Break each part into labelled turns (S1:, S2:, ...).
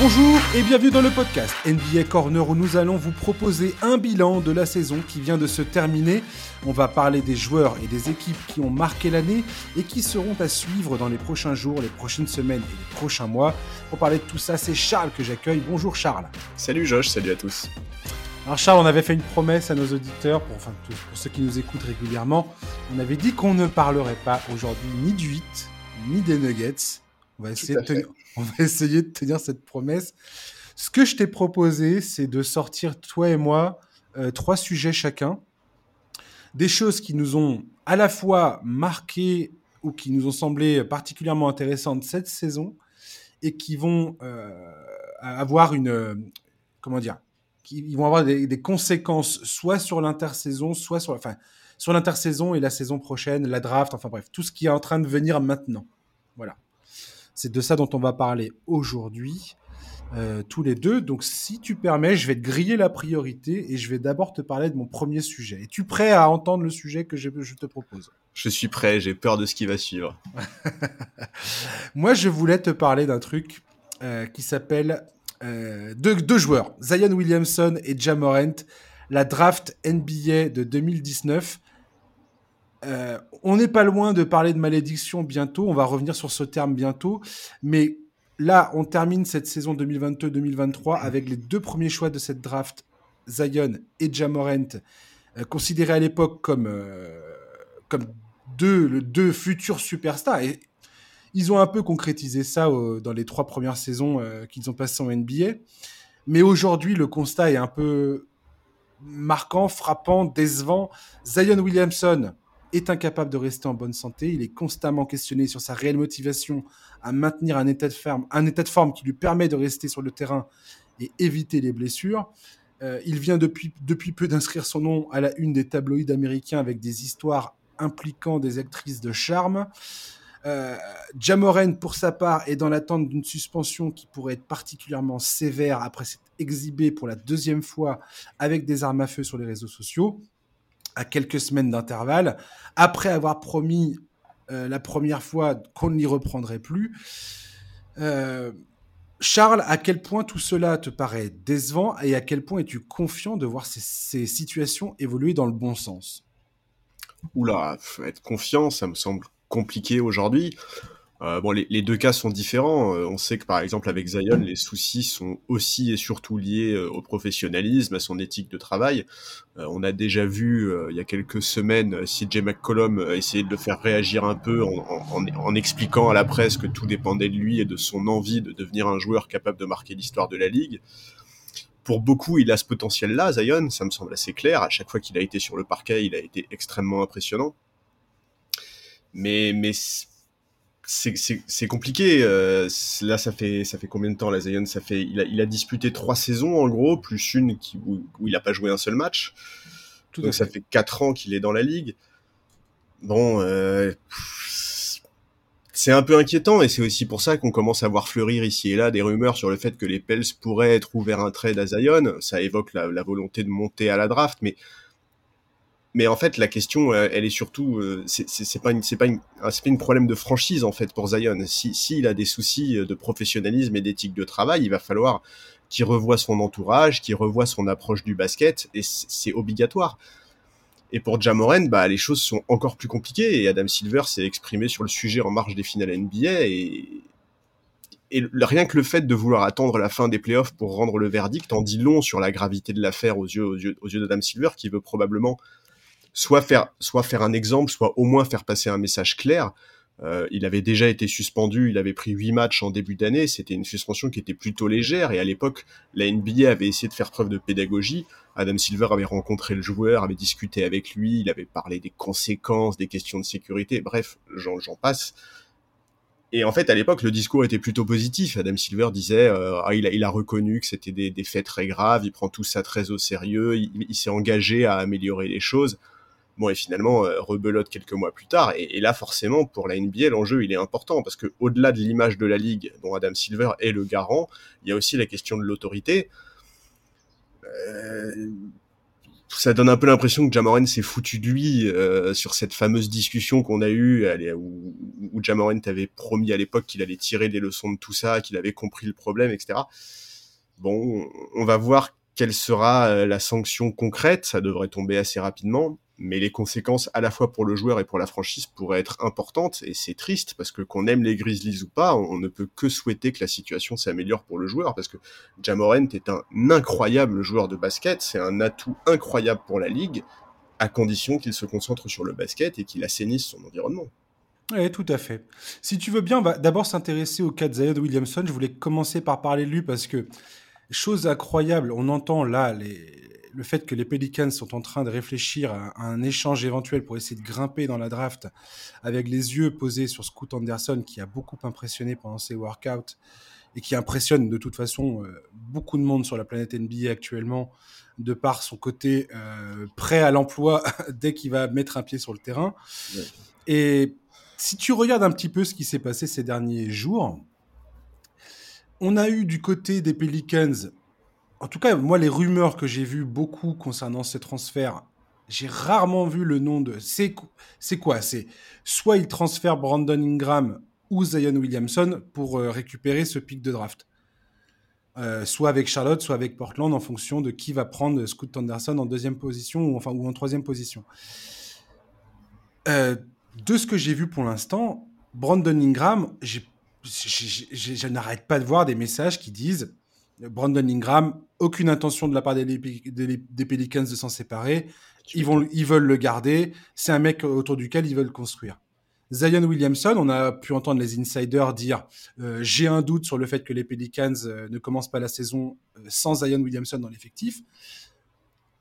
S1: Bonjour et bienvenue dans le podcast NBA Corner où nous allons vous proposer un bilan de la saison qui vient de se terminer. On va parler des joueurs et des équipes qui ont marqué l'année et qui seront à suivre dans les prochains jours, les prochaines semaines et les prochains mois. Pour parler de tout ça, c'est Charles que j'accueille. Bonjour Charles.
S2: Salut Josh, salut à tous.
S1: Alors Charles, on avait fait une promesse à nos auditeurs, pour, enfin pour ceux qui nous écoutent régulièrement, on avait dit qu'on ne parlerait pas aujourd'hui ni du 8, ni des Nuggets. On va, essayer de tenir, on va essayer de tenir cette promesse. Ce que je t'ai proposé, c'est de sortir, toi et moi, euh, trois sujets chacun. Des choses qui nous ont à la fois marqué ou qui nous ont semblé particulièrement intéressantes cette saison et qui vont euh, avoir une. euh, comment dire qui, vont avoir des, des conséquences soit sur l'intersaison, soit sur. Enfin, sur l'intersaison et la saison prochaine, la draft, enfin bref, tout ce qui est en train de venir maintenant. Voilà. C'est de ça dont on va parler aujourd'hui, euh, tous les deux. Donc, si tu permets, je vais te griller la priorité et je vais d'abord te parler de mon premier sujet. Es-tu prêt à entendre le sujet que je, je te propose?
S2: Je suis prêt, j'ai peur de ce qui va suivre.
S1: Moi, je voulais te parler d'un truc euh, qui s'appelle euh, deux, deux joueurs, Zion Williamson et Jamorant, la draft NBA de 2019. Euh, on n'est pas loin de parler de malédiction bientôt, on va revenir sur ce terme bientôt, mais là, on termine cette saison 2022-2023 avec les deux premiers choix de cette draft, Zion et Jamorant, euh, considérés à l'époque comme, euh, comme deux, le, deux futurs superstars. Et ils ont un peu concrétisé ça dans les trois premières saisons qu'ils ont passées en NBA. Mais aujourd'hui, le constat est un peu marquant, frappant, décevant. Zion Williamson est incapable de rester en bonne santé. Il est constamment questionné sur sa réelle motivation à maintenir un état de forme, qui lui permet de rester sur le terrain et éviter les blessures. Euh, il vient depuis, peu d'inscrire son nom à la une des tabloïds américains avec des histoires impliquant des actrices de charme. Euh, Jamoran, pour sa part, est dans l'attente d'une suspension qui pourrait être particulièrement sévère après s'être exhibé pour la deuxième fois avec des armes à feu sur les réseaux sociaux, à quelques semaines d'intervalle, après avoir promis euh, la première fois qu'on n'y reprendrait plus. Euh, Charles, à quel point tout cela te paraît décevant et à quel point es-tu confiant de voir ces, ces situations évoluer dans le bon sens?
S2: Oula, être confiant, ça me semble compliqué aujourd'hui. Euh, bon, les, deux cas sont différents. Euh, on sait que par exemple avec Zion, les soucis sont aussi et surtout liés euh, au professionnalisme, à son éthique de travail. On a déjà vu il y a quelques semaines CJ McCollum essayer de le faire réagir un peu en, en, en, expliquant à la presse que tout dépendait de lui et de son envie de devenir un joueur capable de marquer l'histoire de la ligue. Pour beaucoup, il a ce potentiel-là, Zion, ça me semble assez clair. À chaque fois qu'il a été sur le parquet, il a été extrêmement impressionnant. Mais, mais c'est compliqué. Euh, là, ça fait ça fait combien de temps la Zion? Ça fait il a, il a disputé trois saisons en gros, plus une qui, où, où il a pas joué un seul match. Tout Donc ça fait quatre ans qu'il est dans la ligue. Bon, euh, c'est un peu inquiétant et c'est aussi pour ça qu'on commence à voir fleurir ici et là des rumeurs sur le fait que les Pels pourraient être ouverts un trade à Zion. Ça évoque la, la volonté de monter à la draft, mais mais en fait, la question, elle est surtout, euh, c'est pas une, c'est pas une, c'est une problème de franchise en fait pour Zion. Si, s'il a des soucis de professionnalisme et d'éthique de travail, il va falloir qu'il revoie son entourage, qu'il revoie son approche du basket, et c'est obligatoire. Et pour Jamoren, bah les choses sont encore plus compliquées. Et Adam Silver s'est exprimé sur le sujet en marge des finales NBA et et rien que le fait de vouloir attendre la fin des playoffs pour rendre le verdict en dit long sur la gravité de l'affaire aux yeux, aux yeux, aux yeux d'Adam Silver, qui veut probablement soit faire, soit faire un exemple, soit au moins faire passer un message clair. Euh, il avait déjà été suspendu, il avait pris huit matchs en début d'année, c'était une suspension qui était plutôt légère, et à l'époque, la NBA avait essayé de faire preuve de pédagogie. Adam Silver avait rencontré le joueur, avait discuté avec lui, il avait parlé des conséquences, des questions de sécurité, bref, j'en passe. Et en fait, à l'époque, le discours était plutôt positif. Adam Silver disait, euh, ah, il, a, il, a, reconnu que c'était des, des, faits très graves, il prend tout ça très au sérieux, il s'est engagé à améliorer les choses. Bon, et finalement, euh, rebelote quelques mois plus tard. Et, là, forcément, pour la NBA, l'enjeu, il est important parce que au-delà de l'image de la ligue, dont Adam Silver est le garant, il y a aussi la question de l'autorité. Euh, ça donne un peu l'impression que Jamoran s'est foutu de lui euh, sur cette fameuse discussion qu'on a eue où, où Jamoran avait promis à l'époque qu'il allait tirer des leçons de tout ça, qu'il avait compris le problème, etc. Bon, on va voir quelle sera euh, la sanction concrète, ça devrait tomber assez rapidement, mais les conséquences à la fois pour le joueur et pour la franchise pourraient être importantes, et c'est triste, parce que qu'on aime les Grizzlies ou pas, on, ne peut que souhaiter que la situation s'améliore pour le joueur, parce que Jamorent est un incroyable joueur de basket, c'est un atout incroyable pour la ligue, à condition qu'il se concentre sur le basket et qu'il assainisse son environnement.
S1: Oui, tout à fait. Si tu veux bien, on va d'abord s'intéresser au cas de Zion Williamson. Je voulais commencer par parler de lui parce que Chose incroyable, on entend là le fait que les Pelicans sont en train de réfléchir à, un échange éventuel pour essayer de grimper dans la draft avec les yeux posés sur Scoot Anderson qui a beaucoup impressionné pendant ses workouts et qui impressionne de toute façon euh, beaucoup de monde sur la planète NBA actuellement de par son côté euh, prêt à l'emploi dès qu'il va mettre un pied sur le terrain. Et si tu regardes un petit peu ce qui s'est passé ces derniers jours, on a eu du côté des Pelicans, en tout cas, moi, les rumeurs que j'ai vues beaucoup concernant ces transferts, j'ai rarement vu le nom de. C'est quoi? C'est soit ils transfèrent Brandon Ingram ou Zion Williamson pour euh, récupérer ce pic de draft. Euh, soit avec Charlotte, soit avec Portland, en fonction de qui va prendre Scoot Anderson en deuxième position ou, enfin, ou en troisième position. Euh, de ce que j'ai vu pour l'instant, Brandon Ingram, j'ai je, n'arrête pas de voir des messages qui disent Brandon Ingram, aucune intention de la part des, des, Pelicans de s'en séparer. Ils, vont, ils veulent le garder. C'est un mec autour duquel ils veulent construire. Zion Williamson, on a pu entendre les insiders dire euh, j'ai un doute sur le fait que les Pelicans euh, ne commencent pas la saison euh, sans Zion Williamson dans l'effectif.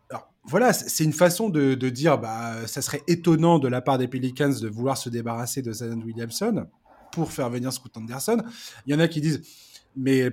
S1: Alors voilà, c'est une façon de, de, dire bah ça serait étonnant de la part des Pelicans de vouloir se débarrasser de Zion Williamson pour faire venir Scoot Anderson. Il y en a qui disent, mais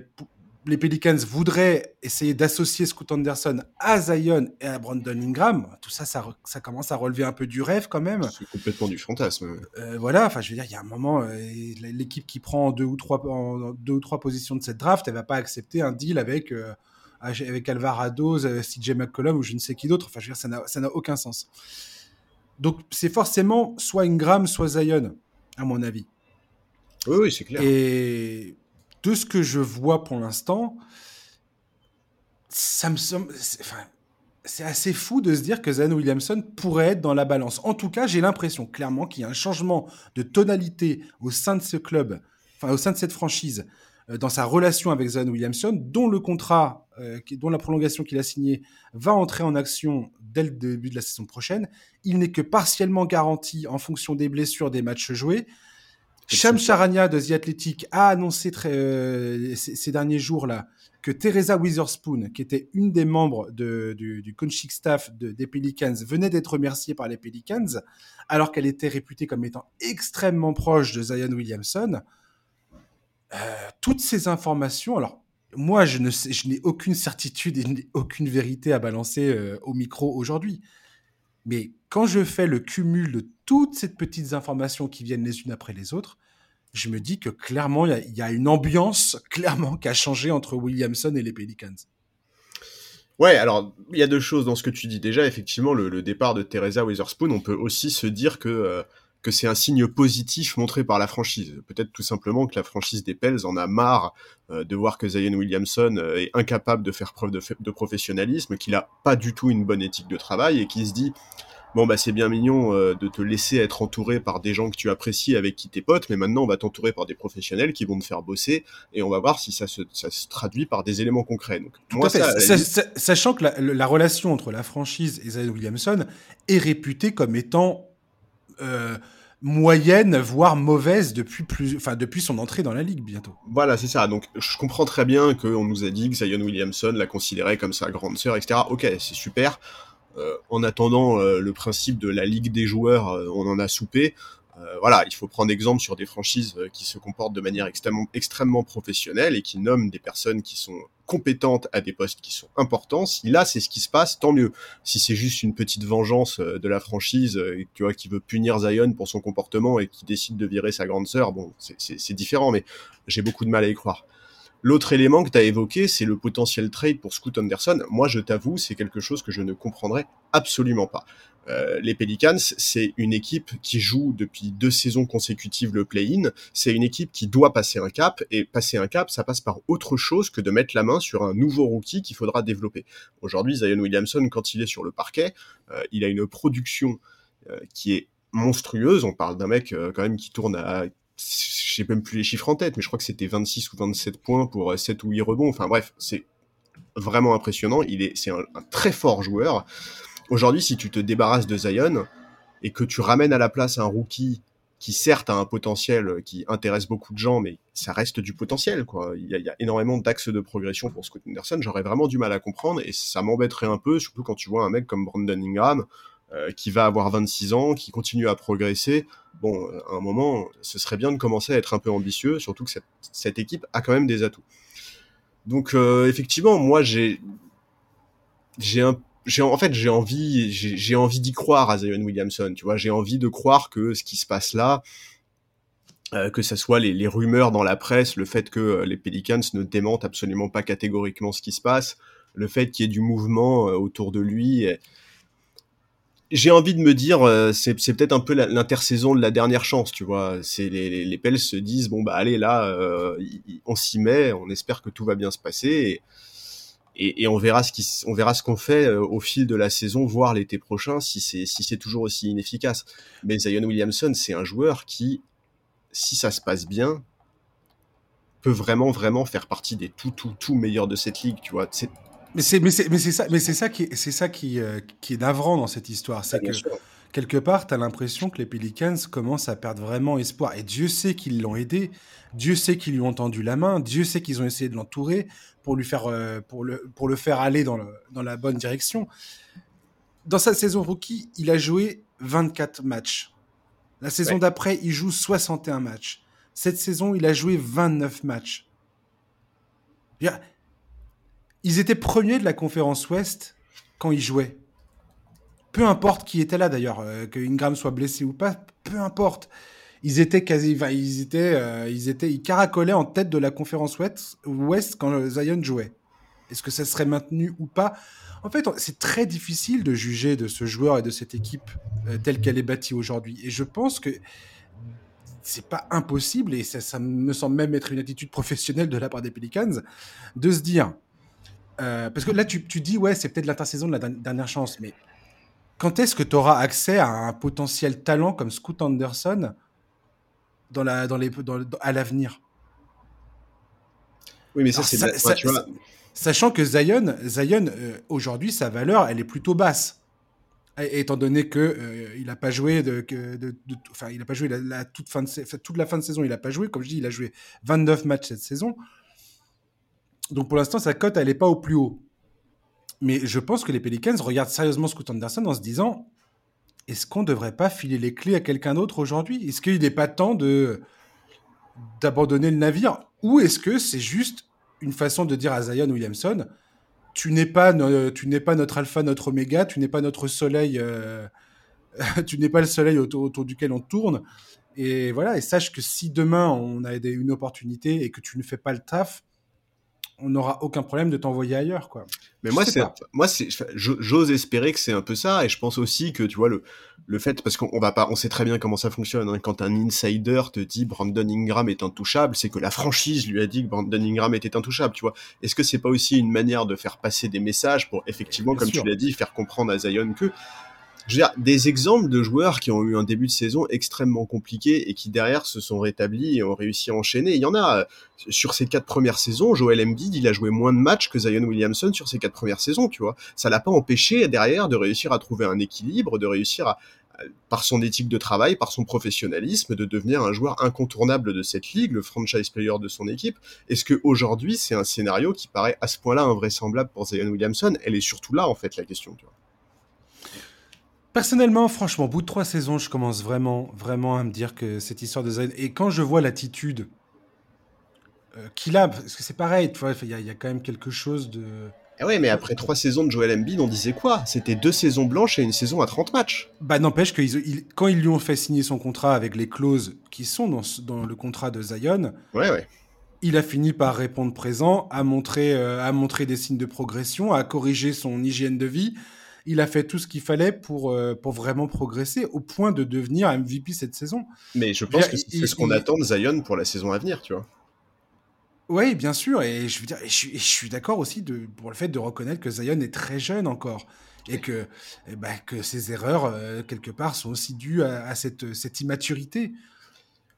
S1: les Pelicans voudraient essayer d'associer Scoot Anderson à Zion et à Brandon Ingram. Tout ça, ça, ça, commence à relever un peu du rêve quand même.
S2: C'est complètement du fantasme.
S1: Euh, voilà, enfin, je veux dire, il y a un moment, euh, l'équipe qui prend deux ou, trois, en deux ou trois positions de cette draft, elle va pas accepter un deal avec, euh, avec Alvarado, CJ McCollum ou je ne sais qui d'autre. Enfin, je veux dire, ça n'a aucun sens. Donc, c'est forcément soit Ingram, soit Zion, à mon avis.
S2: Oui, oui, c'est clair.
S1: Et de ce que je vois pour l'instant, ça me semble. C'est assez fou de se dire que Zan Williamson pourrait être dans la balance. En tout cas, j'ai l'impression clairement qu'il y a un changement de tonalité au sein de ce club, enfin au sein de cette franchise, euh, dans sa relation avec Zan Williamson, dont le contrat, euh, dont la prolongation qu'il a signée va entrer en action dès le début de la saison prochaine. Il n'est que partiellement garanti en fonction des blessures des matchs joués. Sham Charania de The Athletic a annoncé euh, ces, derniers jours-là que Teresa Witherspoon, qui était une des membres du, coaching staff des Pelicans, venait d'être remerciée par les Pelicans, alors qu'elle était réputée comme étant extrêmement proche de Zion Williamson. Euh, toutes ces informations, alors moi je n'ai aucune certitude et aucune vérité à balancer euh, au micro aujourd'hui, mais quand je fais le cumul de toutes ces petites informations qui viennent les unes après les autres, je me dis que clairement, il y, a une ambiance clairement qui a changé entre Williamson et les Pelicans.
S2: Ouais, alors il y a deux choses dans ce que tu dis. Déjà, effectivement, le, départ de Teresa Witherspoon, on peut aussi se dire que, euh, que c'est un signe positif montré par la franchise. Peut-être tout simplement que la franchise des Pels en a marre euh, de voir que Zion Williamson euh, est incapable de faire preuve de, de professionnalisme, qu'il a pas du tout une bonne éthique de travail et qui se dit bon bah c'est bien mignon euh, de te laisser être entouré par des gens que tu apprécies avec qui t'es potes, mais maintenant on va t'entourer par des professionnels qui vont te faire bosser et on va voir si ça se, ça se traduit par des éléments concrets. Donc,
S1: moi, sachant que la, relation entre la franchise et Zion Williamson est réputée comme étant euh, moyenne, voire mauvaise depuis plus, enfin depuis son entrée dans la ligue bientôt.
S2: Voilà, c'est ça. Donc je comprends très bien qu'on nous a dit que Zion Williamson la considérait comme sa grande sœur, etc. Ok, c'est super. Euh, en attendant euh, le principe de la ligue des joueurs, euh, on en a soupé. voilà, il faut prendre exemple sur des franchises qui se comportent de manière extrêmement, extrêmement professionnelle et qui nomment des personnes qui sont compétentes à des postes qui sont importants. Si là c'est ce qui se passe, tant mieux. Si c'est juste une petite vengeance de la franchise, tu vois, qui veut punir Zion pour son comportement et qui décide de virer sa grande sœur, bon, c'est différent, mais j'ai beaucoup de mal à y croire. L'autre élément que tu as évoqué, c'est le potentiel trade pour Scoot Anderson. Moi, je t'avoue, c'est quelque chose que je ne comprendrais absolument pas. Euh, les Pelicans, c'est une équipe qui joue depuis deux saisons consécutives le play-in. C'est une équipe qui doit passer un cap, et passer un cap, ça passe par autre chose que de mettre la main sur un nouveau rookie qu'il faudra développer. Aujourd'hui, Zion Williamson, quand il est sur le parquet, euh, il a une production euh, qui est monstrueuse. On parle d'un mec quand même qui tourne à je sais même plus les chiffres en tête, mais je crois que c'était 26 ou 27 points pour 7 ou 8 rebonds. Enfin bref, c'est vraiment impressionnant. Il est, c'est un, très fort joueur. Aujourd'hui, si tu te débarrasses de Zion et que tu ramènes à la place un rookie qui certes a un potentiel qui intéresse beaucoup de gens, mais ça reste du potentiel, quoi. Il y a, il y a énormément d'axes de progression pour Scott Anderson. J'aurais vraiment du mal à comprendre et ça m'embêterait un peu, surtout quand tu vois un mec comme Brandon Ingram, euh, qui va avoir 26 ans, qui continue à progresser. Bon, à un moment, ce serait bien de commencer à être un peu ambitieux, surtout que cette, équipe a quand même des atouts. Donc, euh, effectivement, moi, j'ai, j'ai en fait, j'ai envie, j'ai envie d'y croire à Zion Williamson. Tu vois, j'ai envie de croire que ce qui se passe là, euh, que ce soit les, rumeurs dans la presse, le fait que les Pelicans ne démentent absolument pas catégoriquement ce qui se passe, le fait qu'il y ait du mouvement autour de lui. J'ai envie de me dire, euh, c'est, peut-être un peu l'intersaison de la dernière chance, tu vois. C'est les, les, Pels se disent bon bah allez là, euh, on s'y met, on espère que tout va bien se passer et, et, on verra ce qui, on verra ce qu'on fait euh, au fil de la saison, voire l'été prochain, si c'est si c'est toujours aussi inefficace. Mais Zion Williamson, c'est un joueur qui, si ça se passe bien, peut vraiment vraiment faire partie des tout tout tout meilleurs de cette ligue, tu vois.
S1: Mais c'est mais c'est mais c'est ça mais c'est ça qui c'est ça qui euh, qui est navrant dans cette histoire, c'est que quelque part tu as l'impression que les Pelicans commencent à perdre vraiment espoir et Dieu sait qu'ils l'ont aidé, Dieu sait qu'ils lui ont tendu la main, Dieu sait qu'ils ont essayé de l'entourer pour lui faire euh, pour le pour le faire aller dans le, dans la bonne direction. Dans sa saison rookie, il a joué 24 matchs. La saison d'après, il joue 61 matchs. Cette saison, il a joué 29 matchs. Ils étaient premiers de la conférence Ouest quand ils jouaient. Peu importe qui était là d'ailleurs, euh, que Ingram soit blessé ou pas, peu importe. Ils étaient quasi, ils étaient, euh, ils étaient, ils caracolaient en tête de la conférence Ouest, Ouest quand Zion jouait. Est-ce que ça serait maintenu ou pas? En fait, c'est très difficile de juger de ce joueur et de cette équipe euh, telle qu'elle est bâtie aujourd'hui. Et je pense que c'est pas impossible, et ça, ça, me semble même être une attitude professionnelle de la part des Pelicans, de se dire euh, parce que là, tu, tu dis, ouais, c'est peut-être l'intersaison de la dernière chance, mais quand est-ce que tu auras accès à un potentiel talent comme Scoot Anderson dans la, dans les, dans, à l'avenir?
S2: Oui, mais ça, c'est
S1: Sachant que Zion, Zion euh, aujourd'hui, sa valeur, elle est plutôt basse. étant donné que euh, il n'a pas joué de, de, il a pas joué la, toute fin de toute la fin de saison, il n'a pas joué. Comme je dis, il a joué 29 matchs cette saison. Donc pour l'instant, sa cote, elle n'est pas au plus haut. Mais je pense que les Pelicans regardent sérieusement Scoot Anderson en se disant est-ce qu'on ne devrait pas filer les clés à quelqu'un d'autre aujourd'hui? Est-ce qu'il n'est pas temps de d'abandonner le navire? Ou est-ce que c'est juste une façon de dire à Zion Williamson tu n'es pas, pas notre alpha, notre oméga, tu n'es pas notre soleil, euh, tu n'es pas le soleil autour, autour, duquel on tourne. Et voilà, et sache que si demain on a une opportunité et que tu ne fais pas le taf, on n'aura aucun problème de t'envoyer ailleurs, quoi.
S2: Mais moi, c'est, moi, c'est, j'ose espérer que c'est un peu ça, et je pense aussi que, tu vois, le, le fait, parce qu'on va pas, on sait très bien comment ça fonctionne, hein. quand un insider te dit Brandon Ingram est intouchable, c'est que la franchise lui a dit que Brandon Ingram était intouchable, tu vois. Est-ce que c'est pas aussi une manière de faire passer des messages pour effectivement, comme tu l'as dit, faire comprendre à Zion que, je veux dire, des exemples de joueurs qui ont eu un début de saison extrêmement compliqué et qui derrière se sont rétablis et ont réussi à enchaîner. Il y en a sur ces quatre premières saisons. Joel Embiid, il a joué moins de matchs que Zion Williamson sur ces quatre premières saisons, tu vois. Ça l'a pas empêché derrière de réussir à trouver un équilibre, de réussir à, par son éthique de travail, par son professionnalisme, de devenir un joueur incontournable de cette ligue, le franchise player de son équipe. Est-ce que aujourd'hui c'est un scénario qui paraît à ce point-là invraisemblable pour Zion Williamson? Elle est surtout là en fait la question. Tu vois.
S1: Personnellement, franchement, au bout de trois saisons, je commence vraiment, vraiment à me dire que cette histoire de Zion. Et quand je vois l'attitude euh, qu'il a, parce que c'est pareil, tu vois, il y, a quand même quelque chose de.
S2: Eh ouais, mais après trois saisons de Joel Embiid, on disait quoi? C'était deux saisons blanches et une saison à 30 matchs.
S1: Bah n'empêche que quand ils lui ont fait signer son contrat avec les clauses qui sont dans, dans le contrat de Zion,
S2: ouais, ouais.
S1: Il a fini par répondre présent, à montrer, à montrer des signes de progression, à corriger son hygiène de vie. Il a fait tout ce qu'il fallait pour, pour vraiment progresser au point de devenir MVP cette saison.
S2: Mais je pense que c'est ce qu'on attend de Zion pour la saison à venir, tu vois.
S1: Oui, bien sûr, et je veux dire, je, suis d'accord aussi de, pour le fait de reconnaître que Zion est très jeune encore et que, eh ben, que ses erreurs, euh, quelque part, sont aussi dues à, cette, cette immaturité.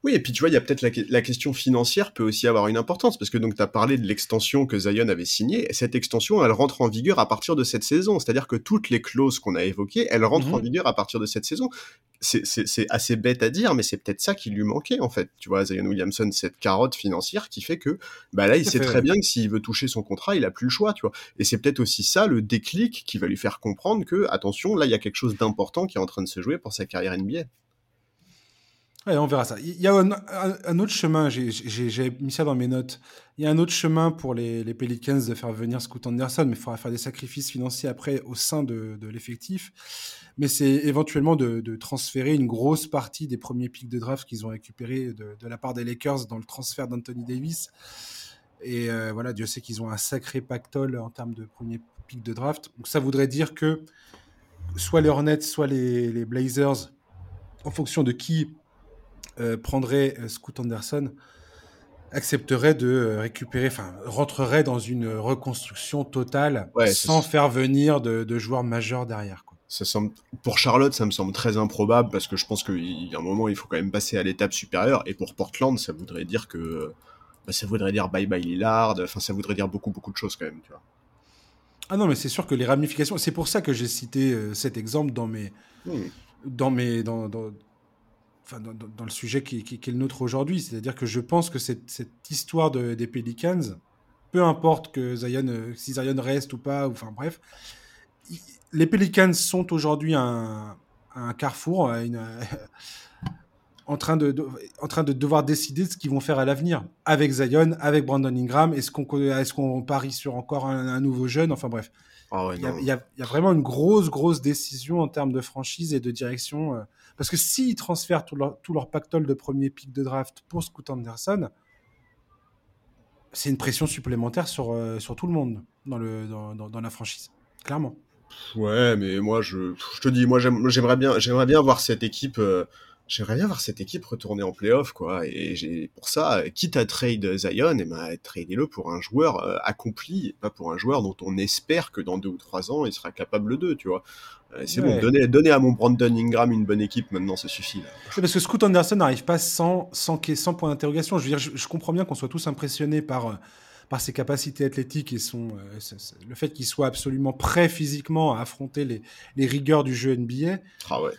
S2: Oui, et puis tu vois, il y a peut-être la, question financière peut aussi avoir une importance, parce que donc tu as parlé de l'extension que Zion avait signée, et cette extension, elle rentre en vigueur à partir de cette saison, c'est-à-dire que toutes les clauses qu'on a évoquées, elles rentrent en mhm. vigueur à partir de cette saison. C'est assez bête à dire, mais c'est peut-être ça qui lui manquait, en fait. Tu vois, Zion Williamson, cette carotte financière qui fait que, bah là, il sait très bien que s'il veut toucher son contrat, il a plus le choix, tu vois. Et c'est peut-être aussi ça, le déclic qui va lui faire comprendre que, attention, là, il y a quelque chose d'important qui est en train de se jouer pour sa carrière NBA.
S1: Ouais, on verra ça. Il y a un, autre chemin, j'ai mis ça dans mes notes. Il y a un autre chemin pour les, les Pelicans de faire venir Scoot Anderson, mais il faudra faire des sacrifices financiers après au sein de, l'effectif. Mais c'est éventuellement de, transférer une grosse partie des premiers pics de draft qu'ils ont récupérés de, la part des Lakers dans le transfert d'Anthony Davis. Et euh, voilà, Dieu sait qu'ils ont un sacré pactole en termes de premiers pics de draft. Donc ça voudrait dire que soit les Hornets, soit les Blazers, en fonction de qui euh, prendrait euh, Scoot Anderson, accepterait de euh, récupérer, enfin, rentrerait dans une reconstruction totale sans faire venir de, joueurs majeurs derrière. Quoi.
S2: Ça semble, pour Charlotte, ça me semble très improbable parce que je pense qu'il y a un moment, il faut quand même passer à l'étape supérieure. Et pour Portland, ça voudrait dire que bah, ça voudrait dire bye bye Lillard. Enfin, ça voudrait dire beaucoup beaucoup de choses quand même, tu vois.
S1: Ah non, mais c'est sûr que les ramifications. C'est pour ça que j'ai cité cet exemple dans mes, dans mes, dans, enfin, dans, le sujet qui, est le nôtre aujourd'hui. C'est-à-dire que je pense que cette, cette histoire de, des Pelicans, peu importe que Zion, euh, si Zion reste ou pas, enfin bref, les Pelicans sont aujourd'hui un, un, carrefour, une, en, train de, en train de devoir décider de ce qu'ils vont faire à l'avenir avec Zion, avec Brandon Ingram. Est-ce qu'on est qu'on parie sur encore un, nouveau jeune? Enfin bref. Ah il y, a, y, a vraiment une grosse, grosse décision en termes de franchise et de direction. Parce que s'ils transfèrent tout leur, pactole de premier pic de draft pour Scoot Anderson, c'est une pression supplémentaire sur, euh, sur tout le monde dans, le, dans, la franchise, clairement.
S2: Ouais, mais moi, je, je te dis, moi, j'aimerais bien, bien voir cette équipe euh, j'aimerais bien voir cette équipe retourner en playoff, quoi. Et j'ai, pour ça, quitte à trade Zion, et eh ben, tradez-le pour un joueur euh, accompli, pas pour un joueur dont on espère que dans deux ou trois ans, il sera capable d'eux, tu vois. Euh, c'est bon, donnez, donnez, à mon Brandon Ingram une bonne équipe, maintenant, ça suffit.
S1: Parce que Scoot Anderson n'arrive pas sans, sans, sans point d'interrogation. Je veux dire, je, comprends bien qu'on soit tous impressionnés par euh, par ses capacités athlétiques et son, le fait qu'il soit absolument prêt physiquement à affronter les, les, rigueurs du jeu NBA.
S2: Ah ouais.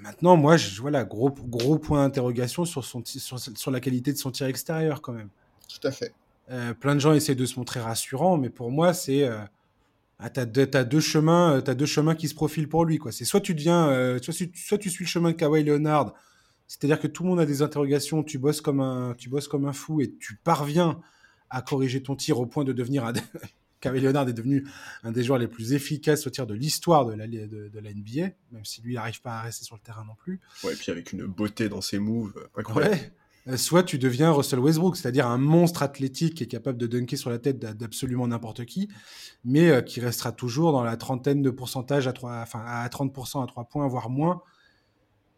S1: Maintenant, moi, je, voilà, gros, gros point d'interrogation sur, son, sur, sur, la qualité de son tir extérieur, quand même.
S2: Tout à fait.
S1: Euh, plein de gens essaient de se montrer rassurants, mais pour moi, c'est. Euh, ah, t'as deux, as deux chemins, euh, as deux chemins qui se profilent pour lui, quoi. C'est soit tu deviens, euh, soit, soit, tu suis le chemin de Kawhi Leonard, c'est-à-dire que tout le monde a des interrogations, tu bosses comme un, tu bosses comme un fou et tu parviens à corriger ton tir au point de devenir un, Kawhi Leonard est devenu un des joueurs les plus efficaces au tir de l'histoire de la, de, la NBA, même si lui n'arrive pas à rester sur le terrain non plus.
S2: Ouais, et puis avec une beauté dans ses moves euh, incroyable. Ouais.
S1: Euh, soit tu deviens Russell Westbrook, c'est-à-dire un monstre athlétique qui est capable de dunker sur la tête d'absolument n'importe qui, mais euh, qui restera toujours dans la trentaine de pourcentage à, 3, enfin, à 30% à 3 points, voire moins,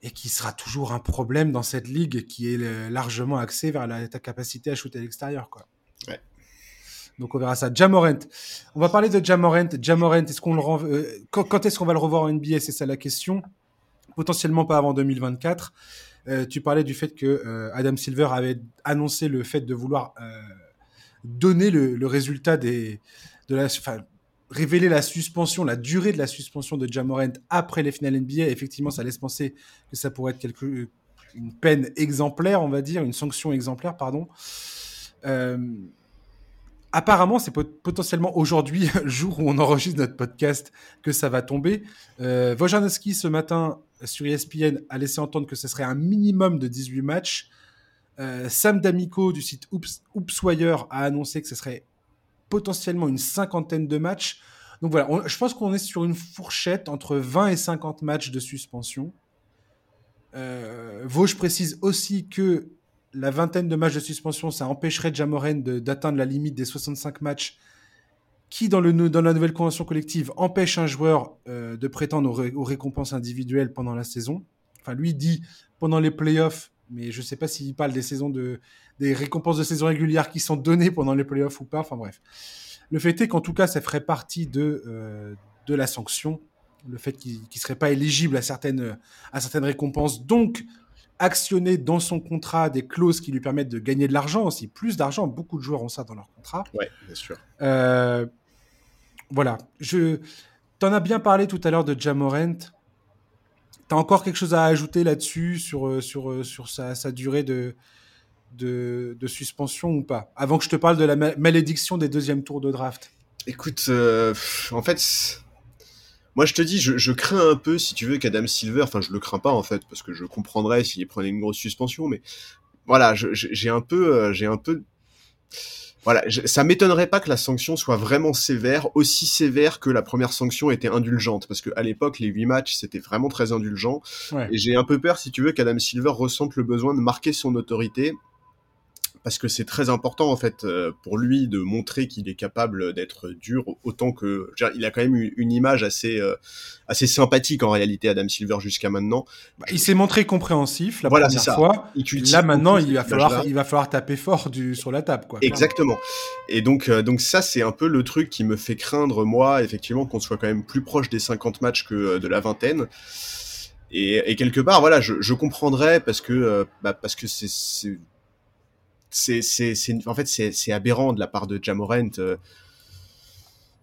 S1: et qui sera toujours un problème dans cette ligue qui est largement axée vers la, ta capacité à shooter à l'extérieur. Quoi.
S2: Ouais.
S1: Donc on verra ça. Jamorent. On va parler de Jamorent. Jamorent, est-ce euh, quand, est-ce qu'on va le revoir en NBA C'est ça la question. Potentiellement pas avant 2024. Euh, tu parlais du fait que euh, Adam Silver avait annoncé le fait de vouloir donner le, résultat de la révéler la suspension, la durée de la suspension de Jamorent après les finales NBA. Effectivement, ça laisse penser que ça pourrait être une peine exemplaire, on va dire, une sanction exemplaire, pardon. Apparemment, c'est potentiellement aujourd'hui, jour où on enregistre notre podcast, que ça va tomber. Euh, ce matin, sur ESPN, a laissé entendre que ce serait un minimum de 18 matchs. Euh, Sam D'Amico, du site Oops, a annoncé que ce serait potentiellement une cinquantaine de matchs. Donc voilà, je pense qu'on est sur une fourchette entre 20 et 50 matchs de suspension. Euh, précise aussi que la vingtaine de matchs de suspension, ça empêcherait Jamoran d'atteindre la limite des 65 matchs qui, dans, le, dans la nouvelle convention collective, empêche un joueur euh, de prétendre aux, récompenses individuelles pendant la saison. Enfin, lui dit pendant les playoffs, mais je ne sais pas s'il parle des saisons de, des récompenses de saison régulière qui sont données pendant les playoffs ou pas. Enfin bref. Le fait est qu'en tout cas, ça ferait partie de, euh, de la sanction. Le fait qu'il ne serait pas éligible à certaines, à certaines récompenses. Donc, actionner dans son contrat des clauses qui lui permettent de gagner de l'argent aussi, plus d'argent. Beaucoup de joueurs ont ça dans leur contrat.
S2: Oui, bien sûr.
S1: Euh, voilà. Je, t'en as bien parlé tout à l'heure de Jamorent. T'as encore quelque chose à ajouter là-dessus sur, euh, sur, euh, sur sa, sa durée de, de, de, suspension ou pas? Avant que je te parle de la malédiction des deuxièmes tours de draft.
S2: Écoute, en fait, moi, je te dis, je, crains un peu, si tu veux, qu'Adam Silver, enfin, je le crains pas en fait, parce que je comprendrais s'il prenait une grosse suspension, mais voilà, j'ai un peu, euh, j'ai un peu, voilà, ça m'étonnerait pas que la sanction soit vraiment sévère, aussi sévère que la première sanction était indulgente, parce que à l'époque, les huit matchs, c'était vraiment très indulgent, et j'ai un peu peur, si tu veux, qu'Adam Silver ressente le besoin de marquer son autorité parce que c'est très important en fait euh, pour lui de montrer qu'il est capable d'être dur autant que il a quand même une image assez euh, assez sympathique en réalité Adam Silver jusqu'à maintenant.
S1: Bah, il s'est montré compréhensif la première fois. Là maintenant il va falloir il va falloir taper fort du sur la table quoi.
S2: Exactement. Et donc euh, donc ça c'est un peu le truc qui me fait craindre moi effectivement qu'on soit quand même plus proche des 50 matchs que de la vingtaine. Et, et quelque part voilà je, je comprendrais parce que bah, parce que c'est c'est, c'est, c'est, en fait, c'est, c'est aberrant de la part de Jamorent. Euh.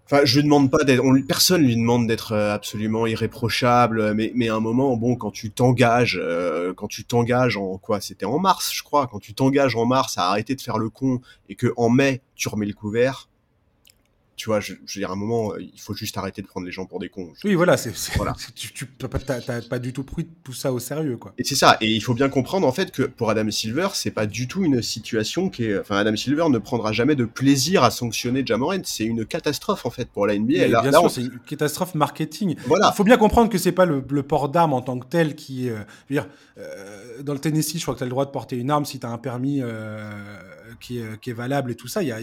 S2: Enfin, je lui demande pas d'être, on, personne lui demande d'être euh, absolument irréprochable, mais, mais à un moment, bon, quand tu t'engages, euh, quand tu t'engages en quoi, c'était en mars, je crois, quand tu t'engages en mars à arrêter de faire le con et que en mai tu remets le couvert, tu vois, je, je, veux dire, à un moment, euh, il faut juste arrêter de prendre les gens pour des cons.
S1: Oui, voilà, c'est, voilà. tu, t'as, pas du tout pris tout ça au sérieux, quoi.
S2: Et c'est ça, et il faut bien comprendre, en fait, que pour Adam Silver, c'est pas du tout une situation qui est, enfin, Adam Silver ne prendra jamais de plaisir à sanctionner Jamorant, c'est une catastrophe, en fait, pour la NBA.
S1: là, bien sûr, c'est une catastrophe marketing. Voilà. Il faut bien comprendre que c'est pas le, port d'armes en tant que tel qui, euh, je veux dire, euh, dans le Tennessee, je crois que tu as le droit de porter une arme si tu as un permis euh, qui, est, qui est valable et tout ça. Il y a,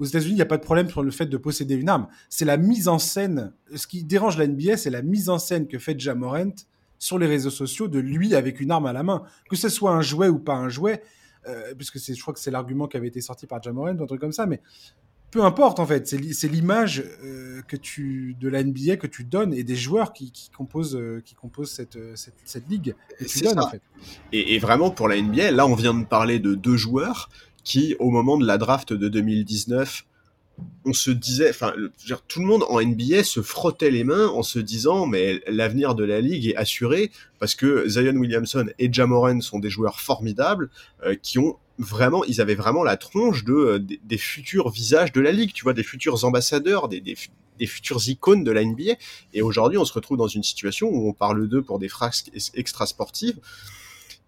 S1: aux États-Unis, il n'y a pas de problème sur le fait de posséder une arme. C'est la mise en scène. Ce qui dérange la NBA, c'est la mise en scène que fait Jamorant sur les réseaux sociaux de lui avec une arme à la main. Que ce soit un jouet ou pas un jouet, euh, puisque c'est, je crois que c'est l'argument qui avait été sorti par Jamorant ou un truc comme ça, mais peu importe en fait. C'est, l'image euh, que tu de la NBA que tu donnes et des joueurs qui, composent euh, qui composent cette, cette, ligue que tu donnes, en fait.
S2: Et, et, vraiment pour la NBA, là on vient de parler de deux joueurs qui, au moment de la draft de 2019, on se disait, enfin, tout le monde en NBA se frottait les mains en se disant, mais l'avenir de la ligue est assuré parce que Zion Williamson et Jamoran sont des joueurs formidables euh, qui ont vraiment, ils avaient vraiment la tronche de euh, des, futurs visages de la ligue, tu vois, des futurs ambassadeurs, des, des, des futures icônes de la NBA. Et aujourd'hui, on se retrouve dans une situation où on parle d'eux pour des frasques extra sportives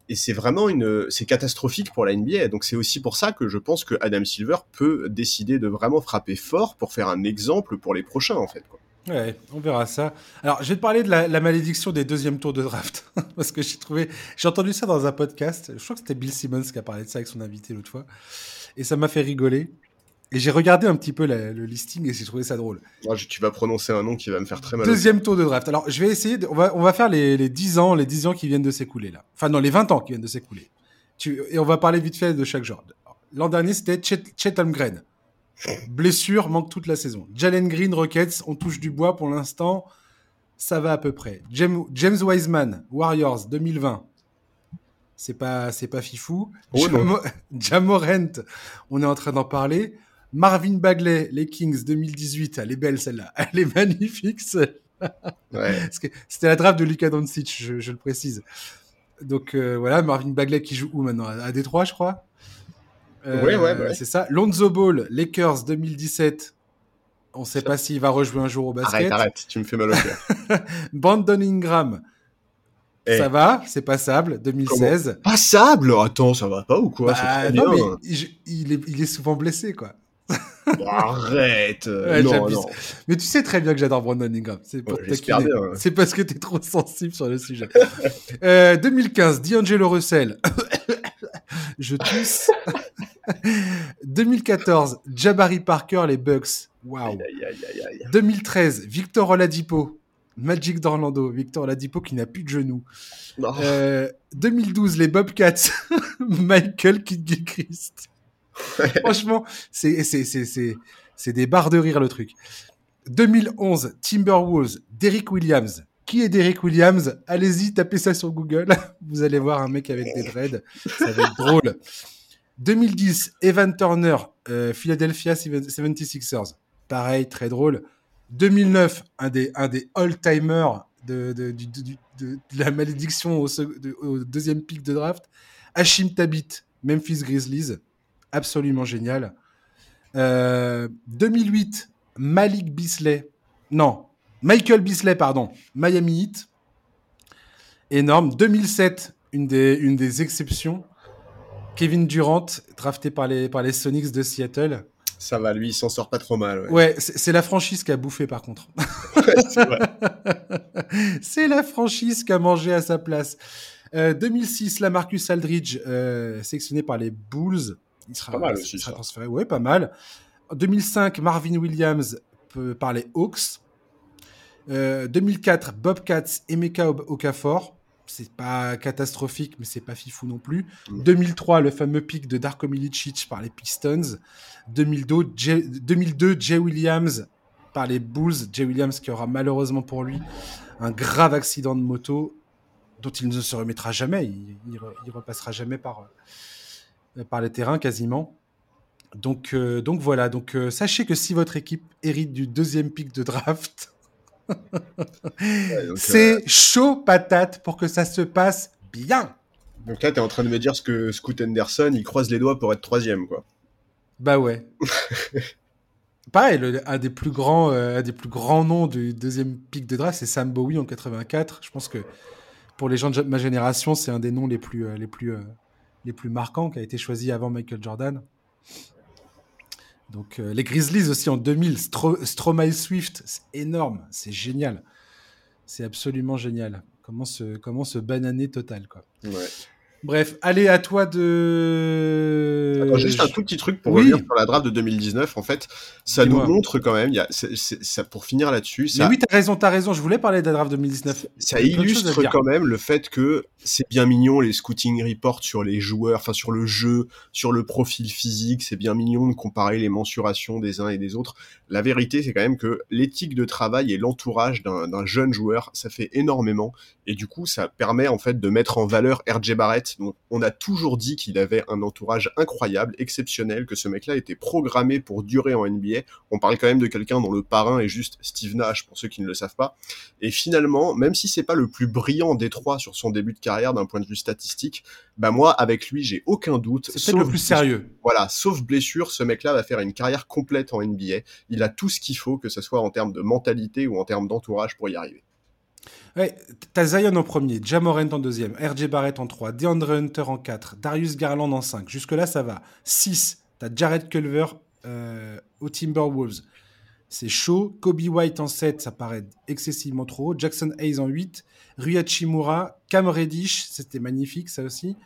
S2: et c'est vraiment une, c'est catastrophique pour la NBA. Donc c'est aussi pour ça que je pense que Adam Silver peut décider de vraiment frapper fort pour faire un exemple pour les prochains en fait.
S1: Ouais, on verra ça. Alors, je vais te parler de la, malédiction des deuxièmes tours de draft. parce que j'ai trouvé, j'ai entendu ça dans un podcast. Je crois que c'était Bill Simmons qui a parlé de ça avec son invité l'autre fois. Et ça m'a fait rigoler. Et j'ai regardé un petit peu le listing et j'ai trouvé ça drôle.
S2: tu vas prononcer un nom qui va me faire très mal.
S1: Deuxième tour de draft. Alors, je vais essayer. on, va, on va faire les, les 10 ans, les 10 ans qui viennent de s'écouler là. Enfin, non, les 20 ans qui viennent de s'écouler. et on va parler vite fait de chaque genre. L'an dernier, c'était Chet, Green. Blessure, manque toute la saison. Jalen Green, Rockets, on touche du bois pour l'instant. Ça va à peu près. James, James Wiseman, Warriors, 2020 c'est pas c'est pas fifou. Oh Jamorent, on est en train d'en parler. Marvin Bagley, les Kings 2018, elle est belle celle-là, elle est magnifique C'était la draft de Luka Doncic, je, le précise. Donc euh, voilà, Marvin Bagley qui joue où maintenant? À Détroit, je crois?
S2: Euh, ouais, ouais,
S1: C'est ça. Lonzo Ball, Lakers 2017. On ne sait pas s'il va rejouer un jour au basket.
S2: Arrête, arrête, tu me fais mal au cœur.
S1: Brandon Ingram. Eh. Ça va, c'est passable, 2016.
S2: passable? Attends, ça va pas ou quoi?
S1: Bah, non, mais il, est, il, est, souvent blessé, quoi.
S2: Arrête non, non.
S1: Mais tu sais très bien que j'adore Brandon Ingram. C'est C'est parce que tu es trop sensible sur le sujet. 2015, euh, D'Angelo Russell. Je tousse. 2014, Jabari Parker, les Bucks. Waouh. 2013, Victor Oladipo, Magic d'Orlando. Victor Oladipo qui n'a plus de genoux. Euh, 2012, les Bobcats, Michael Kidd-Gilchrist. Franchement, c'est c'est des barres de rire le truc. 2011, Timberwolves, Derrick Williams. Qui est Derrick Williams? Allez-y, tapez ça sur Google. Vous allez voir un mec avec des dreads. Ça va être drôle. 2010, Evan Turner, euh, Philadelphia 76ers. Pareil, très drôle. 2009, un des, un des all-timers de, de, de, la malédiction au, au, deuxième pic de draft. Hashim Tabit, Memphis Grizzlies. Absolument génial. 2008, euh, Malik Bisley. Non, Michael Bisley, pardon. Miami Heat. Énorme. 2007, une des, une des exceptions. Kevin Durant, drafté par les, par les Sonics de Seattle.
S2: Ça va, lui, il s'en sort pas trop mal.
S1: Ouais, c'est la franchise qui a bouffé par contre. c'est la franchise qui a mangé à sa place. 2006, la Marcus Aldridge, euh, sélectionné par les Bulls.
S2: Il sera, pas mal aussi,
S1: sera transféré. Ouais, pas mal. En 2005, Marvin Williams par les Hawks. 2004, Bobcats, Emeka Okafor c'est pas catastrophique, mais c'est pas fifou non plus. 2003, mm. le fameux pic de Darko Milicic par les Pistons. 2002, Jay, 2002, Jay Williams par les Bulls. Jay Williams qui aura malheureusement pour lui un grave accident de moto dont il ne se remettra jamais. Il, il, repassera jamais par, euh, par les terrains quasiment. Donc, euh, donc voilà. Donc euh, sachez que si votre équipe hérite du deuxième pic de draft, c'est euh, chaud patate pour que ça se passe bien.
S2: Donc là, tu es en train de me dire ce que Scoot Henderson, il croise les doigts pour être troisième, quoi.
S1: Bah ouais. Pareil, un, des plus grands, euh, des plus grands noms du deuxième pic de draft, c'est Sam Bowie en 84. Je pense que pour les gens de ma génération, c'est un des noms les plus, euh, les plus, les plus marquants qui a été choisi avant Michael Jordan. Donc euh, les Grizzlies aussi en 2000, Stromae Swift, c'est énorme, c'est génial. C'est absolument génial. Comment se, comment bananer total, quoi. Bref, allez, à toi de.
S2: juste un tout petit truc pour revenir sur la draft de 2019. En fait, ça nous montre quand même, il y a, ça, pour finir là-dessus.
S1: Ça... Mais oui, t'as raison, t'as raison. Je voulais parler de la draft 2019.
S2: Ça illustre quand même le fait que c'est bien mignon les scouting reports sur les joueurs, enfin sur le jeu, sur le profil physique. C'est bien mignon de comparer les mensurations des uns et des autres. La vérité, c'est quand même que l'éthique de travail et l'entourage d'un jeune joueur, ça fait énormément. Et du coup, ça permet en fait de mettre en valeur RJ Barrett. On a toujours dit qu'il avait un entourage incroyable, exceptionnel, que ce mec-là était programmé pour durer en NBA. On parle quand même de quelqu'un dont le parrain est juste Steve Nash, pour ceux qui ne le savent pas. Et finalement, même si c'est pas le plus brillant des trois sur son début de carrière d'un point de vue statistique, bah moi, avec lui, j'ai aucun doute.
S1: C'est peut-être le plus sérieux.
S2: Voilà, sauf blessure, ce mec-là va faire une carrière complète en NBA. Il a tout ce qu'il faut, que ce soit en termes de mentalité ou en termes d'entourage pour y arriver.
S1: Ouais, t'as Zion en premier, Jamorant en deuxième, RJ Barrett en 3, DeAndre Hunter en 4, Darius Garland en 5. Jusque-là, ça va. 6, t'as Jared Culver euh, aux Timberwolves. C'est chaud. Kobe White en 7, ça paraît excessivement trop. Jackson Hayes en 8. Rui Hachimura. Cam Reddish, c'était magnifique, ça aussi.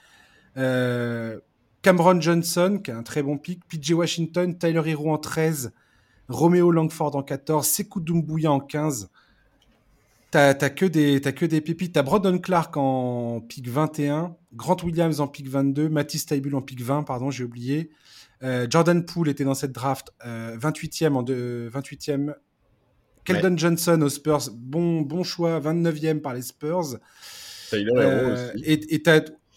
S1: Euh, Cameron Johnson, qui a un très bon pic. PJ Washington. Tyler Hero en 13. Romeo Langford en 14, Sekou Doumbouya en 15. T'as que, des, as que des pépites. T'as Brandon Clark en pick 21, Grant Williams en pick 22, Matisse Taibul en pick 20, pardon, j'ai oublié. Euh, Jordan Poole était dans cette draft, 28e euh, en de, 28e. Keldon Johnson aux Spurs, bon, bon choix, 29e par les Spurs.
S2: Tyler Hero euh, aussi.
S1: Et, et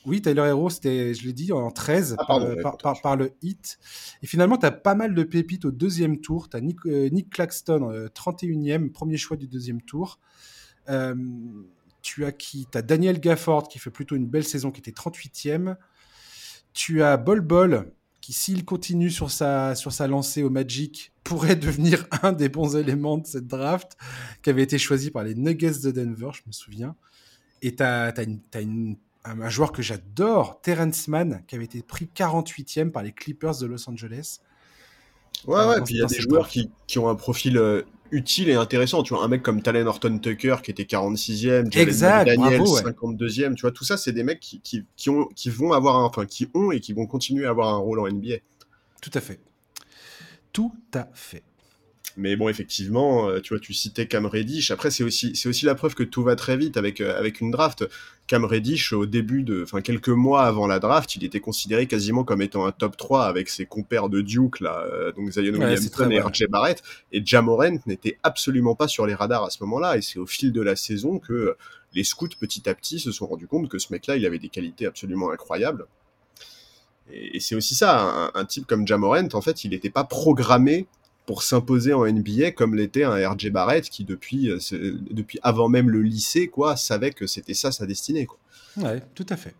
S1: oui, Tyler Hero, c'était, je l'ai dit, en 13 ah, par, par, le hit. Et finalement, tu as pas mal de pépites au deuxième tour. Tu as Nick, euh, Nick Claxton, 31e, euh, premier choix du deuxième tour. Euh, tu as qui Tu as Daniel Gafford, qui fait plutôt une belle saison, qui était 38e. Tu as Bol Bol, qui, s'il continue sur sa, sur sa lancée au Magic, pourrait devenir un des bons éléments de cette draft, qui avait été choisi par les Nuggets de Denver, je me souviens. Et tu as, as, une un, joueur que j'adore, Terrence Mann, qui avait été pris 48e par les Clippers de Los Angeles.
S2: Ouais, ouais, puis il y a des joueurs qui, qui, ont un profil euh, utile et intéressant. Tu vois, un mec comme Talen Horton Tucker qui était 46e,
S1: exact,
S2: Daniel 52e, tu vois, tout ça, c'est des mecs qui, qui, qui, ont, qui vont avoir, un, enfin, qui ont et qui vont continuer à avoir un rôle en NBA.
S1: Tout à fait. Tout à fait.
S2: Mais bon, effectivement, euh, tu vois, tu citais Cam Reddish. Après, c'est aussi, c'est aussi la preuve que tout va très vite avec, euh, avec une draft. Cam Reddish, au début de, enfin, quelques mois avant la draft, il était considéré quasiment comme étant un top 3 avec ses compères de Duke, là, euh, donc Zion Williamson et RJ Barrett. Et Jamorant n'était absolument pas sur les radars à ce moment-là. Et c'est au fil de la saison que les scouts, petit à petit, se sont rendus compte que ce mec-là, il avait des qualités absolument incroyables. Et, c'est aussi ça, un, un, type comme Jamorant, en fait, il n'était pas programmé pour s'imposer en NBA comme l'était un RJ Barrett qui depuis, euh, depuis avant même le lycée quoi savait que c'était ça sa destinée quoi.
S1: Tout à fait.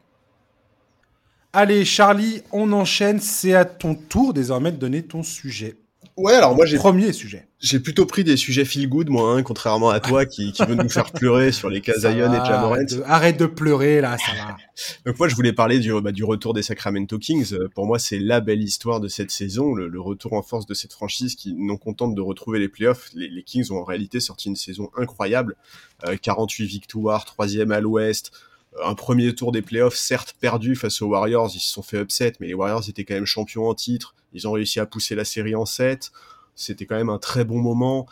S1: Allez Charlie, on enchaîne, c'est à ton tour désormais de donner ton sujet.
S2: Ouais, alors moi j'ai
S1: premier sujet.
S2: J'ai plutôt pris des sujets feel good moi, hein, contrairement à toi qui, qui veut nous faire pleurer sur les Kazayon et Jamorant.
S1: Arrête de pleurer là, ça va.
S2: Donc moi je voulais parler du, bah, du retour des Sacramento Kings. Euh, pour moi c'est la belle histoire de cette saison, le, le, retour en force de cette franchise qui non contente de retrouver les playoffs. Les, les Kings ont en réalité sorti une saison incroyable, euh, 48 victoires, troisième à l'Ouest un premier tour des playoffs, certes perdu face aux Warriors, ils se sont fait upset, mais les Warriors étaient quand même champions en titre. Ils ont réussi à pousser la série en 7. C'était quand même un très bon moment.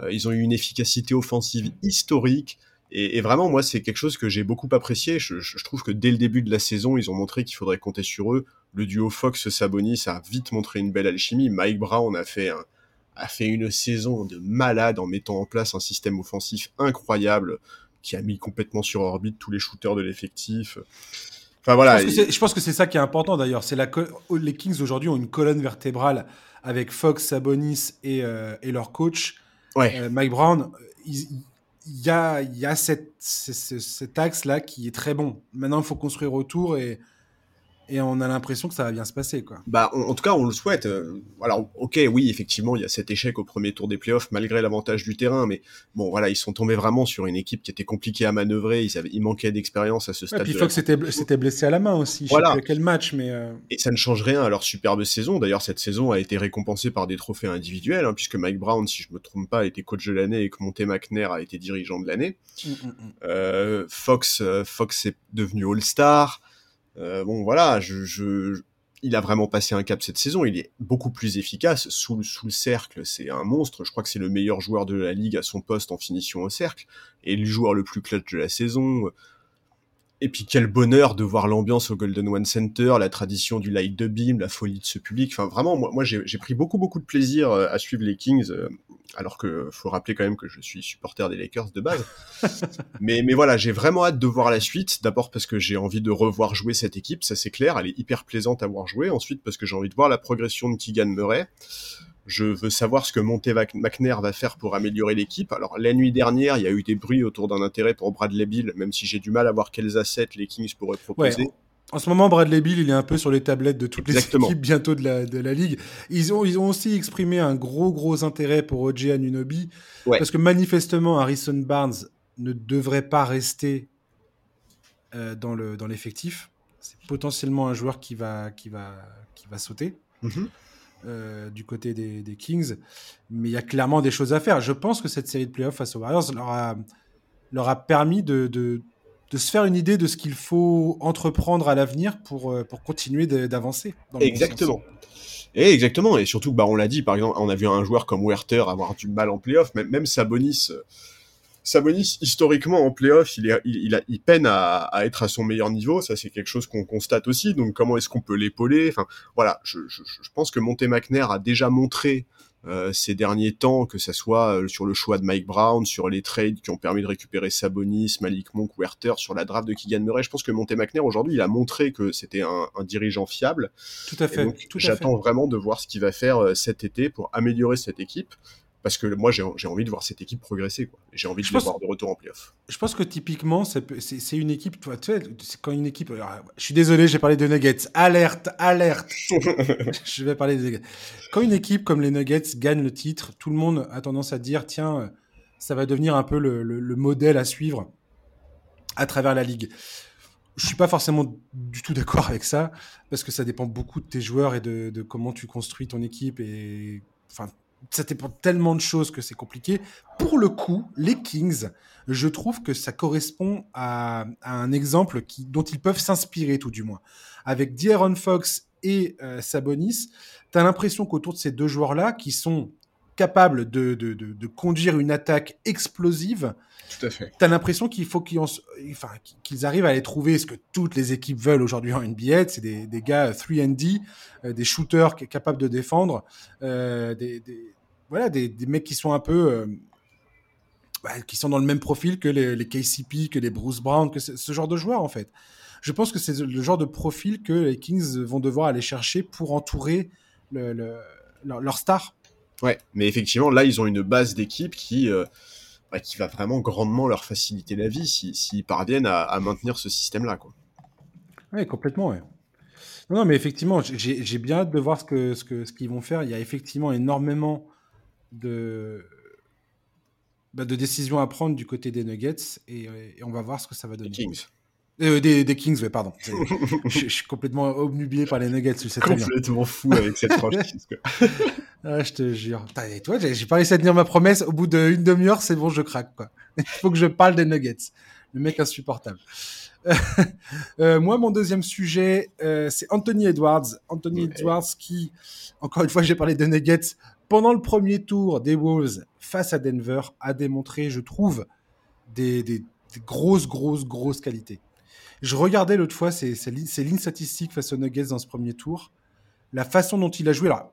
S2: Euh, ils ont eu une efficacité offensive historique. Et, vraiment, moi, c'est quelque chose que j'ai beaucoup apprécié. Je, trouve que dès le début de la saison, ils ont montré qu'il faudrait compter sur eux. Le duo Fox-Sabonis a vite montré une belle alchimie. Mike Brown a fait, a fait une saison de malade en mettant en place un système offensif incroyable qui a mis complètement sur orbite tous les shooters de l'effectif.
S1: Enfin voilà. Je pense que c'est ça qui est important d'ailleurs. C'est la les Kings aujourd'hui ont une colonne vertébrale avec Fox, Sabonis et, euh, et leur coach
S2: ouais.
S1: Euh, Mike Brown. Il y a, y a cette, cet axe là qui est très bon. Maintenant, il faut construire autour et et on a l'impression que ça va bien se passer. Quoi.
S2: Bah, en tout cas, on le souhaite. Euh, alors, ok, oui, effectivement, il y a cet échec au premier tour des playoffs, malgré l'avantage du terrain, mais bon, voilà, ils sont tombés vraiment sur une équipe qui était compliquée à manœuvrer, ils, avaient, ils manquaient d'expérience à ce stade.
S1: Et puis Fox s'était blessé à la main aussi, je voilà. sais plus quel match, mais... Euh...
S2: Et ça ne change rien à leur superbe saison. D'ailleurs, cette saison a été récompensée par des trophées individuels, hein, puisque Mike Brown, si je me trompe pas, a été coach de l'année et que Monte McNair a été dirigeant de l'année. Mm, mm, mm. euh, Fox, euh, Fox est devenu All-Star. Euh, bon, voilà, je, je, il a vraiment passé un cap cette saison. Il est beaucoup plus efficace sous, sous le cercle. C'est un monstre. Je crois que c'est le meilleur joueur de la ligue à son poste en finition au cercle et le joueur le plus clutch de la saison. Et puis quel bonheur de voir l'ambiance au Golden One Center, la tradition du light de beam, la folie de ce public. Enfin vraiment, moi, moi j'ai pris beaucoup beaucoup de plaisir euh, à suivre les Kings, euh, alors que faut rappeler quand même que je suis supporter des Lakers de base. mais mais voilà, j'ai vraiment hâte de voir la suite. D'abord parce que j'ai envie de revoir jouer cette équipe, ça c'est clair, elle est hyper plaisante à voir jouer. Ensuite parce que j'ai envie de voir la progression de Keegan Murray. Je veux savoir ce que Monte McNair va faire pour améliorer l'équipe. Alors, la nuit dernière, il y a eu des bruits autour d'un intérêt pour Bradley Bill, même si j'ai du mal à voir quels assets les Kings pourraient proposer.
S1: en ce moment, Bradley Bill, il est un peu sur les tablettes de toutes les équipes bientôt de la, de la ligue. Ils ont, ils ont aussi exprimé un gros, gros intérêt pour OJ Anunobi. Parce que manifestement, Harrison Barnes ne devrait pas rester euh, dans l'effectif. Dans C'est potentiellement un joueur qui va, qui va, qui va sauter. Mm-hmm. Euh, du côté des, Kings. Mais il y a clairement des choses à faire. Je pense que cette série de playoffs face aux Warriors leur a, leur a permis de, de, de, se faire une idée de ce qu'il faut entreprendre à l'avenir pour, euh, pour continuer d'avancer.
S2: Exactement. Et exactement, et surtout, bah, on l'a dit, par exemple, on a vu un joueur comme Werther avoir du mal en playoff, même, même Sabonis, euh, Sabonis, historiquement, en playoff, il, est, il, il, peine à, être à son meilleur niveau. Ça, c'est quelque chose qu'on constate aussi. Donc, comment est-ce qu'on peut l'épauler? Enfin, voilà, je, pense que Monte McNair a déjà montré euh, ces derniers temps, que ça soit euh, sur le choix de Mike Brown, sur les trades qui ont permis de récupérer Sabonis, Malik Monk, Werther, sur la draft de Keegan Murray. Je pense que Monte McNair, aujourd'hui, il a montré que c'était un, dirigeant fiable.
S1: Tout à fait.
S2: J'attends vraiment de voir ce qu'il va faire euh, cet été pour améliorer cette équipe parce que moi j'ai envie de voir cette équipe progresser j'ai envie de je voir de retour en playoff.
S1: Je pense que typiquement c'est une équipe tu sais quand une équipe je suis désolé j'ai parlé de Nuggets. Alerte alerte. Je vais parler des Nuggets. Quand une équipe comme les Nuggets gagne le titre tout le monde a tendance à dire tiens ça va devenir un peu le, le, modèle à suivre à travers la ligue. Je suis pas forcément du tout d'accord avec ça parce que ça dépend beaucoup de tes joueurs et de, de comment tu construis ton équipe et enfin ça dépend tellement de choses que c'est compliqué. Pour le coup, les Kings, je trouve que ça correspond à, un exemple qui, dont ils peuvent s'inspirer, tout du moins. Avec D'Aaron Fox et euh, Sabonis, tu as l'impression qu'autour de ces deux joueurs-là, qui sont capables de, de, de, conduire une attaque explosive,
S2: tout à fait.
S1: Tu as l'impression qu'il faut qu'ils enfin, qu'ils arrivent à aller trouver ce que toutes les équipes veulent aujourd'hui en NBA. C'est des, des, gars 3D, euh, des shooters capables de défendre, euh, des, des, voilà, des, des, mecs qui sont un peu. Euh, bah, qui sont dans le même profil que les, les KCP, que les Bruce Brown, que ce genre de joueurs en fait. Je pense que c'est le genre de profil que les Kings vont devoir aller chercher pour entourer le, le, leur, leur, star.
S2: Ouais, mais effectivement, là, ils ont une base d'équipe qui, euh, bah, qui va vraiment grandement leur faciliter la vie s'ils si, parviennent à, à, maintenir ce système-là.
S1: Oui, complètement. Ouais. Non, non, mais effectivement, j'ai bien hâte de voir ce qu'ils ce que, ce qu'ils vont faire. Il y a effectivement énormément de, bah, de décisions à prendre du côté des Nuggets et, et, on va voir ce que ça va donner.
S2: Kings.
S1: Euh, des, des, Kings, ouais, pardon. je, suis complètement obnubilé par les Nuggets, tu sais très bien.
S2: Complètement fou avec cette franchise.
S1: ah, je te jure. Et toi, j'ai pas réussi à tenir ma promesse. Au bout d'une demi-heure, c'est bon, je craque. Quoi. Il faut que je parle des Nuggets. Le mec insupportable. euh, moi, mon deuxième sujet, euh, c'est Anthony Edwards. Anthony ouais. Edwards qui, encore une fois, j'ai parlé des Nuggets. Pendant le premier tour des Wolves face à Denver, a démontré, je trouve, des, des, des grosses, grosses, grosses qualités. Je regardais l'autre fois ses, ses, ses, lignes statistiques face aux Nuggets dans ce premier tour. La façon dont il a joué, alors,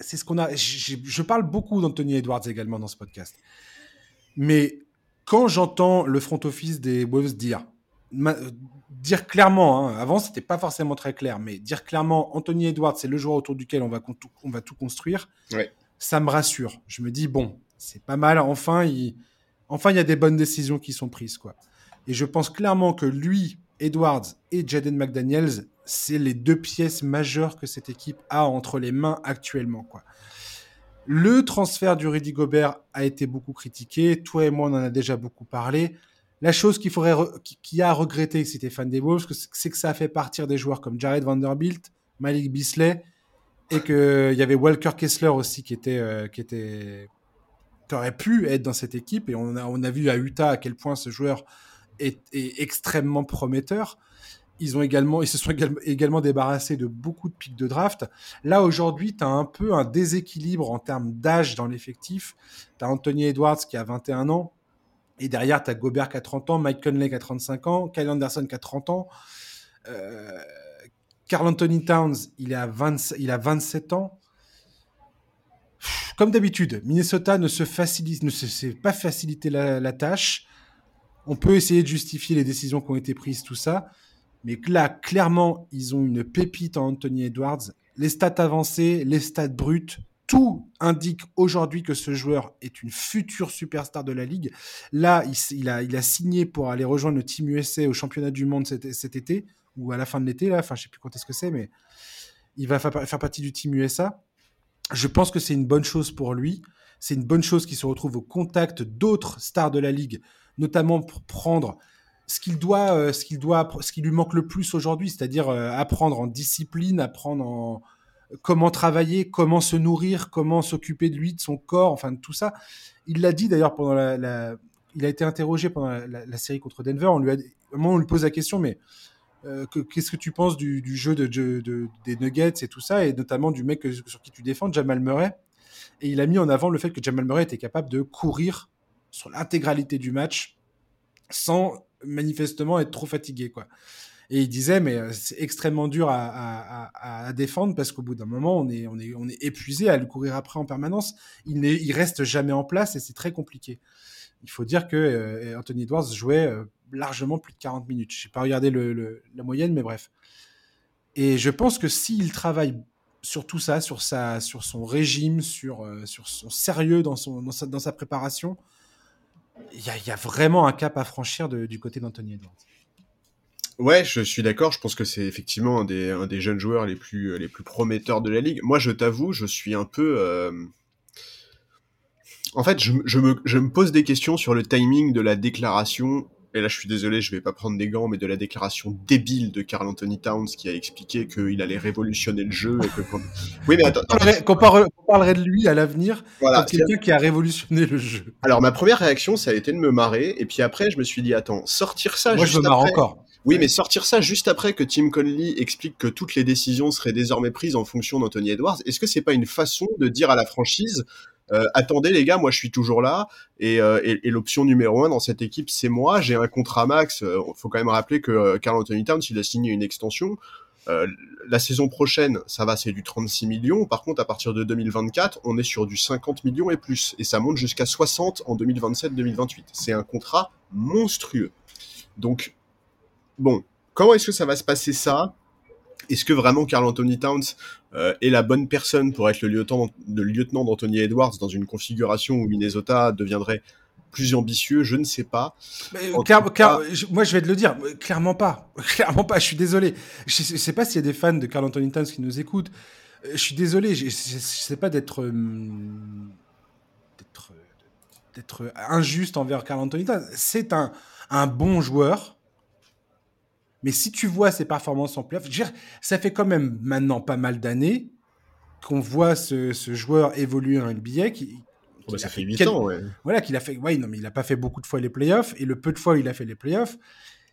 S1: c'est ce qu'on a. Je, je parle beaucoup d'Anthony Edwards également dans ce podcast. Mais quand j'entends le front office des Wolves dire, ma, dire clairement, hein, avant c'était pas forcément très clair, mais dire clairement Anthony Edwards c'est le joueur autour duquel on va, on va tout construire,
S2: ouais.
S1: ça me rassure. Je me dis bon, c'est pas mal. Enfin, il, enfin il y a des bonnes décisions qui sont prises quoi. Et je pense clairement que lui, Edwards et Jaden McDaniels, c'est les deux pièces majeures que cette équipe a entre les mains actuellement. Quoi. Le transfert du Rudy Gobert a été beaucoup critiqué. Toi et moi, on en a déjà beaucoup parlé. La chose qu'il faudrait, qui a à regretter si t'es fan des Wolves, c'est que ça a fait partir des joueurs comme Jared Vanderbilt, Malik Bisley, et qu'il y avait Walker Kessler aussi qui était, euh, qui était, qui aurait pu être dans cette équipe. Et on a, on a vu à Utah à quel point ce joueur est, extrêmement prometteur. Ils, ont également, ils se sont également, débarrassés de beaucoup de pics de draft. Là, aujourd'hui, tu as un peu un déséquilibre en termes d'âge dans l'effectif. Tu as Anthony Edwards qui a 21 ans. Et derrière, tu as Gobert qui a 30 ans, Mike Conley qui a 35 ans, Kyle Anderson qui a 30 ans. Euh, Carl Anthony Towns, il, est à 20, il a 27 ans. Comme d'habitude, Minnesota ne se facilite, ne se sait pas faciliter la, la tâche. On peut essayer de justifier les décisions qui ont été prises, tout ça. Mais là, clairement, ils ont une pépite en Anthony Edwards. Les stats avancées, les stats brutes, tout indique aujourd'hui que ce joueur est une future superstar de la ligue. Là, il, a, signé pour aller rejoindre le Team USA au championnat du monde cet, été, ou à la fin de l'été, là. Enfin, je sais plus quand est-ce que c'est, mais il va faire partie du Team USA. Je pense que c'est une bonne chose pour lui. C'est une bonne chose qu'il se retrouve au contact d'autres stars de la ligue, notamment pour prendre ce qu'il doit, euh, ce qu'il doit, ce qui lui manque le plus aujourd'hui, c'est-à-dire euh, apprendre en discipline, apprendre en comment travailler, comment se nourrir, comment s'occuper de lui, de son corps, enfin de tout ça. Il l'a dit d'ailleurs pendant la, il a été interrogé pendant la, série contre Denver. On lui a, on lui pose la question, mais euh, qu'est-ce que tu penses du, jeu de, de, de, des Nuggets et tout ça, et notamment du mec sur qui tu défends, Jamal Murray. Et il a mis en avant le fait que Jamal Murray était capable de courir sur l'intégralité du match sans manifestement être trop fatigué, quoi. Et il disait, mais euh, c'est extrêmement dur à, à, défendre parce qu'au bout d'un moment, on est, on, est, on est épuisé à le courir après en permanence. Il, il reste jamais en place et c'est très compliqué. Il faut dire que euh, Anthony Edwards jouait euh, largement plus de 40 minutes. Je n'ai pas regardé le, la moyenne, mais bref. Et je pense que s'il travaille sur tout ça, sur, sa, sur son régime, sur, sur son sérieux dans, son, dans, sa, dans sa préparation, il y, a vraiment un cap à franchir du côté d'Anthony Edwards.
S2: Ouais, je suis d'accord. Je pense que c'est effectivement un des, un des jeunes joueurs les plus, prometteurs de la ligue. Moi, je t'avoue, je suis un peu. Euh... En fait, je me pose des questions sur le timing de la déclaration et là je suis désolé, je vais pas prendre des gants, mais de la déclaration débile de Carl Anthony Towns qui a expliqué qu'il allait révolutionner le jeu. Et que...
S1: Oui, mais attends. Qu'on parlerait, de lui à l'avenir voilà, quelqu'un qui a révolutionné le jeu.
S2: Alors ma première réaction, ça a été de me marrer, et puis après je me suis dit, attends, sortir ça
S1: Moi,
S2: juste
S1: je me marre encore.
S2: Oui, mais sortir ça juste après que Tim Conley explique que toutes les décisions seraient désormais prises en fonction d'Anthony Edwards, est-ce que c'est pas une façon de dire à la franchise euh, attendez les gars, moi je suis toujours là et, euh, et, et l'option numéro un dans cette équipe c'est moi. J'ai un contrat max. Euh, faut quand même rappeler que Carl Anthony Towns il a signé une extension. la saison prochaine, ça va, c'est du 36 millions. Par contre, à partir de 2024, on est sur du 50 millions et plus. Et ça monte jusqu'à 60 en 2027-2028. C'est un contrat monstrueux. Donc, bon, comment est-ce que ça va se passer ça? Est-ce que vraiment Carl Anthony Towns euh, est la bonne personne pour être le lieutenant, le lieutenant d'Anthony Edwards dans une configuration où Minnesota deviendrait plus ambitieux, je ne sais pas.
S1: moi, je vais te le dire, clairement pas. Clairement pas, je suis désolé. Je ne sais pas s'il y a des fans de Carl Anthony Towns qui nous écoutent. Euh, je suis désolé, je ne sais pas d'être d'être injuste envers Carl Anthony Towns. C'est un, un bon joueur mais si tu vois ses performances en playoff, ça fait quand même maintenant pas mal d'années qu'on voit ce, joueur évoluer en NBA. Qui,
S2: bah, ça fait 8 ans, ouais.
S1: Voilà, qu'il a fait. Ouais, non, mais il n'a pas fait beaucoup de fois les playoffs. Et le peu de fois où il a fait les playoffs,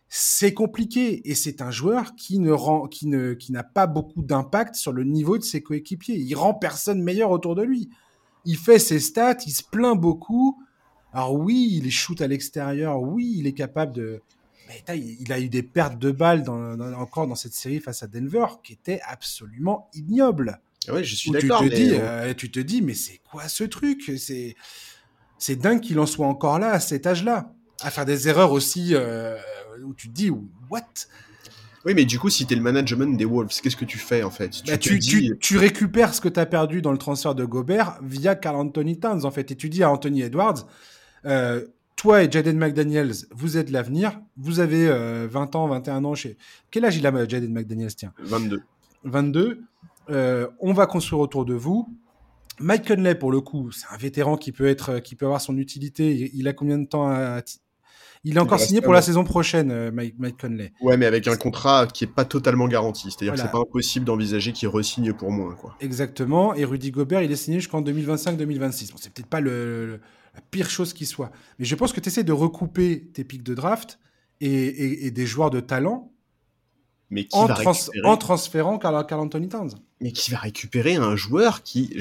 S1: c'est compliqué. Et c'est un joueur qui ne rend, qui ne, qui n'a pas beaucoup d'impact sur le niveau de ses coéquipiers. Il rend personne meilleur autour de lui. Il fait ses stats, il se plaint beaucoup. Alors oui, il shoot à l'extérieur. Oui, il est capable de mais il a eu des pertes de balles dans, encore dans cette série face à Denver qui étaient absolument ignobles.
S2: Ah oui, je suis d'accord.
S1: Tu, te dis, euh, tu te dis, mais c'est quoi ce truc? C'est c'est dingue qu'il en soit encore là à cet âge-là, à faire des erreurs aussi euh, où tu te dis, what?
S2: Oui, mais du coup, si tu es le management des Wolves, qu'est-ce que tu fais en fait?
S1: Tu, bah, tu, récupères ce que tu as perdu dans le transfert de Gobert via Carl Anthony Towns en fait. Et tu dis à Anthony Edwards, euh, toi et Jaden McDaniels, vous êtes l'avenir. Vous avez 20 euh, ans, 21 ans chez. Quel âge il a, Jaden McDaniels Tiens?
S2: 22.
S1: 22. Euh, on va construire autour de vous. Mike Conley, pour le coup, c'est un vétéran qui peut être, qui peut avoir son utilité. Il, a combien de temps à, il est encore signé pour la saison prochaine, euh, Mike, Mike, Conley.
S2: Ouais, mais avec un contrat qui est pas totalement garanti. C'est-à-dire que c'est pas impossible d'envisager qu'il resigne pour moins, quoi.
S1: Exactement. Et Rudy Gobert, il est signé jusqu'en 2025-2026. Bon, c'est peut-être pas le, pire chose qui soit. Mais je pense que tu essaies de recouper tes pics de draft et, des joueurs de talent
S2: mais
S1: qui en, va en transférant Carl, Anthony Towns.
S2: Mais qui va récupérer un joueur qui,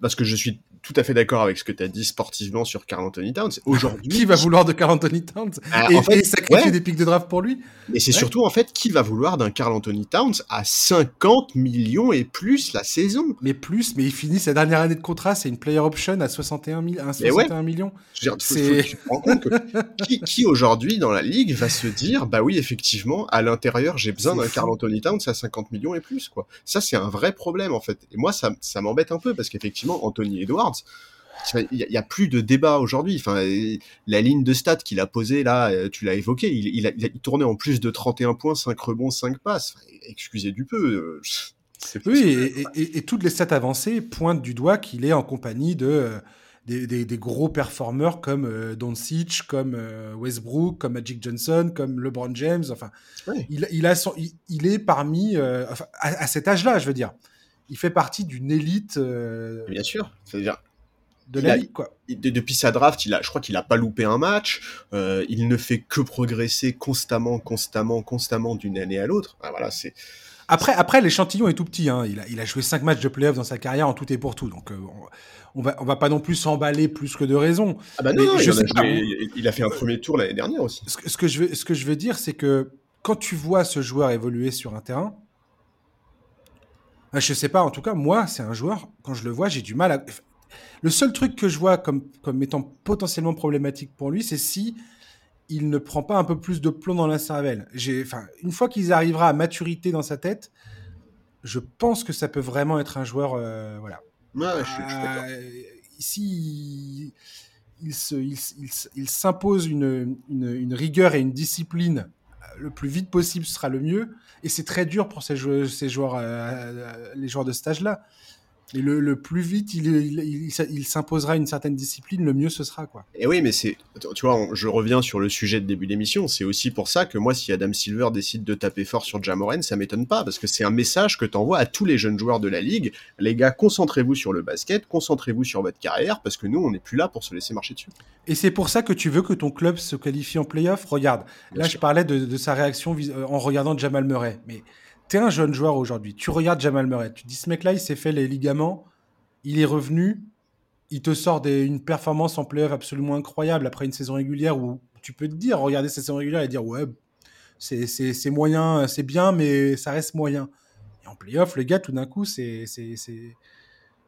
S2: parce que je suis tout à fait d'accord avec ce que tu as dit sportivement sur Carl Anthony Towns. Aujourd'hui,
S1: qui va vouloir de Carl Anthony Towns ah, et, en fait, sacrifier des pics de draft pour lui
S2: Mais c'est surtout en fait qui va vouloir d'un Carl Anthony Towns à 50 millions et plus la saison.
S1: Mais plus, mais il finit sa dernière année de contrat, c'est une player option à 61, 61 millions.
S2: tu te rends compte que qui, qui aujourd'hui dans la ligue va se dire bah oui effectivement à l'intérieur j'ai besoin d'un Carl Anthony Towns à 50 millions et plus quoi. Ça c'est un vrai problème en fait. Et moi ça, ça m'embête un peu parce qu'effectivement Anthony Edwards il n'y a, plus de débat aujourd'hui. Enfin, la ligne de stats qu'il a posée là, euh, tu l'as évoqué, il, a, tournait en plus de 31 points, 5 rebonds, 5 passes. excusez du peu.
S1: Euh, oui, et, toutes les stats avancées pointent du doigt qu'il est en compagnie de euh, des, gros performeurs comme euh, Doncic, comme Westbrook, comme Magic Johnson, comme LeBron James. Enfin, il, a son, il, est parmi à, à, cet âge-là, je veux dire. Il fait partie d'une élite.
S2: Bien sûr. C'est-à-dire,
S1: de la ligue, quoi.
S2: depuis sa draft, il a, je crois qu'il a pas loupé un match. Euh, il ne fait que progresser constamment, constamment, constamment d'une année à l'autre. Ah, voilà, c'est.
S1: Après, après l'échantillon est tout petit. Hein. Il, a, il a joué 5 matchs de playoff dans sa carrière en tout et pour tout. Donc, euh, on, va, on va pas non plus s'emballer plus que de raison.
S2: Ah bah non, il, a il, a fait un premier tour l'année dernière aussi.
S1: Ce, ce, que je veux, ce que je veux dire, c'est que quand tu vois ce joueur évoluer sur un terrain, je sais pas, en tout cas, moi, c'est un joueur, quand je le vois, j'ai du mal à. Le seul truc que je vois comme, comme étant potentiellement problématique pour lui, c'est si il ne prend pas un peu plus de plomb dans la cervelle. Enfin, une fois qu'il arrivera à maturité dans sa tête, je pense que ça peut vraiment être un joueur. Euh, voilà.
S2: Euh,
S1: ici, il, il s'impose une, une, rigueur et une discipline le plus vite possible, sera le mieux. Et c'est très dur pour ces joueurs, ces joueurs les joueurs de stage là Et le, le plus vite il, il, il, il s'imposera une certaine discipline, le mieux ce sera. Quoi.
S2: Et oui, mais c'est, tu vois, on- je reviens sur le sujet de début d'émission. C'est aussi pour ça que moi, si Adam Silver décide de taper fort sur Jamoren, ça m'étonne pas, parce que c'est un message que tu envoies à tous les jeunes joueurs de la ligue. Les gars, concentrez-vous sur le basket, concentrez-vous sur votre carrière, parce que nous, on n'est plus là pour se laisser marcher dessus.
S1: Et c'est pour ça que tu veux que ton club se qualifie en playoff? Regarde,
S2: Bien
S1: là
S2: sûr.
S1: je parlais de, de sa réaction euh, en regardant Jamal Murray. Mais t'es un jeune joueur aujourd'hui. Tu regardes Jamal Murray. Tu te dis ce mec-là, il s'est fait les ligaments. Il est revenu. Il te sort des- une performance en playoff absolument incroyable après une saison régulière où tu peux te dire, regarder cette saison régulière et dire ouais, c'est- moyen, c'est bien, mais ça reste moyen. Et en playoff, le gars, tout d'un coup, c'est c'est- c'est-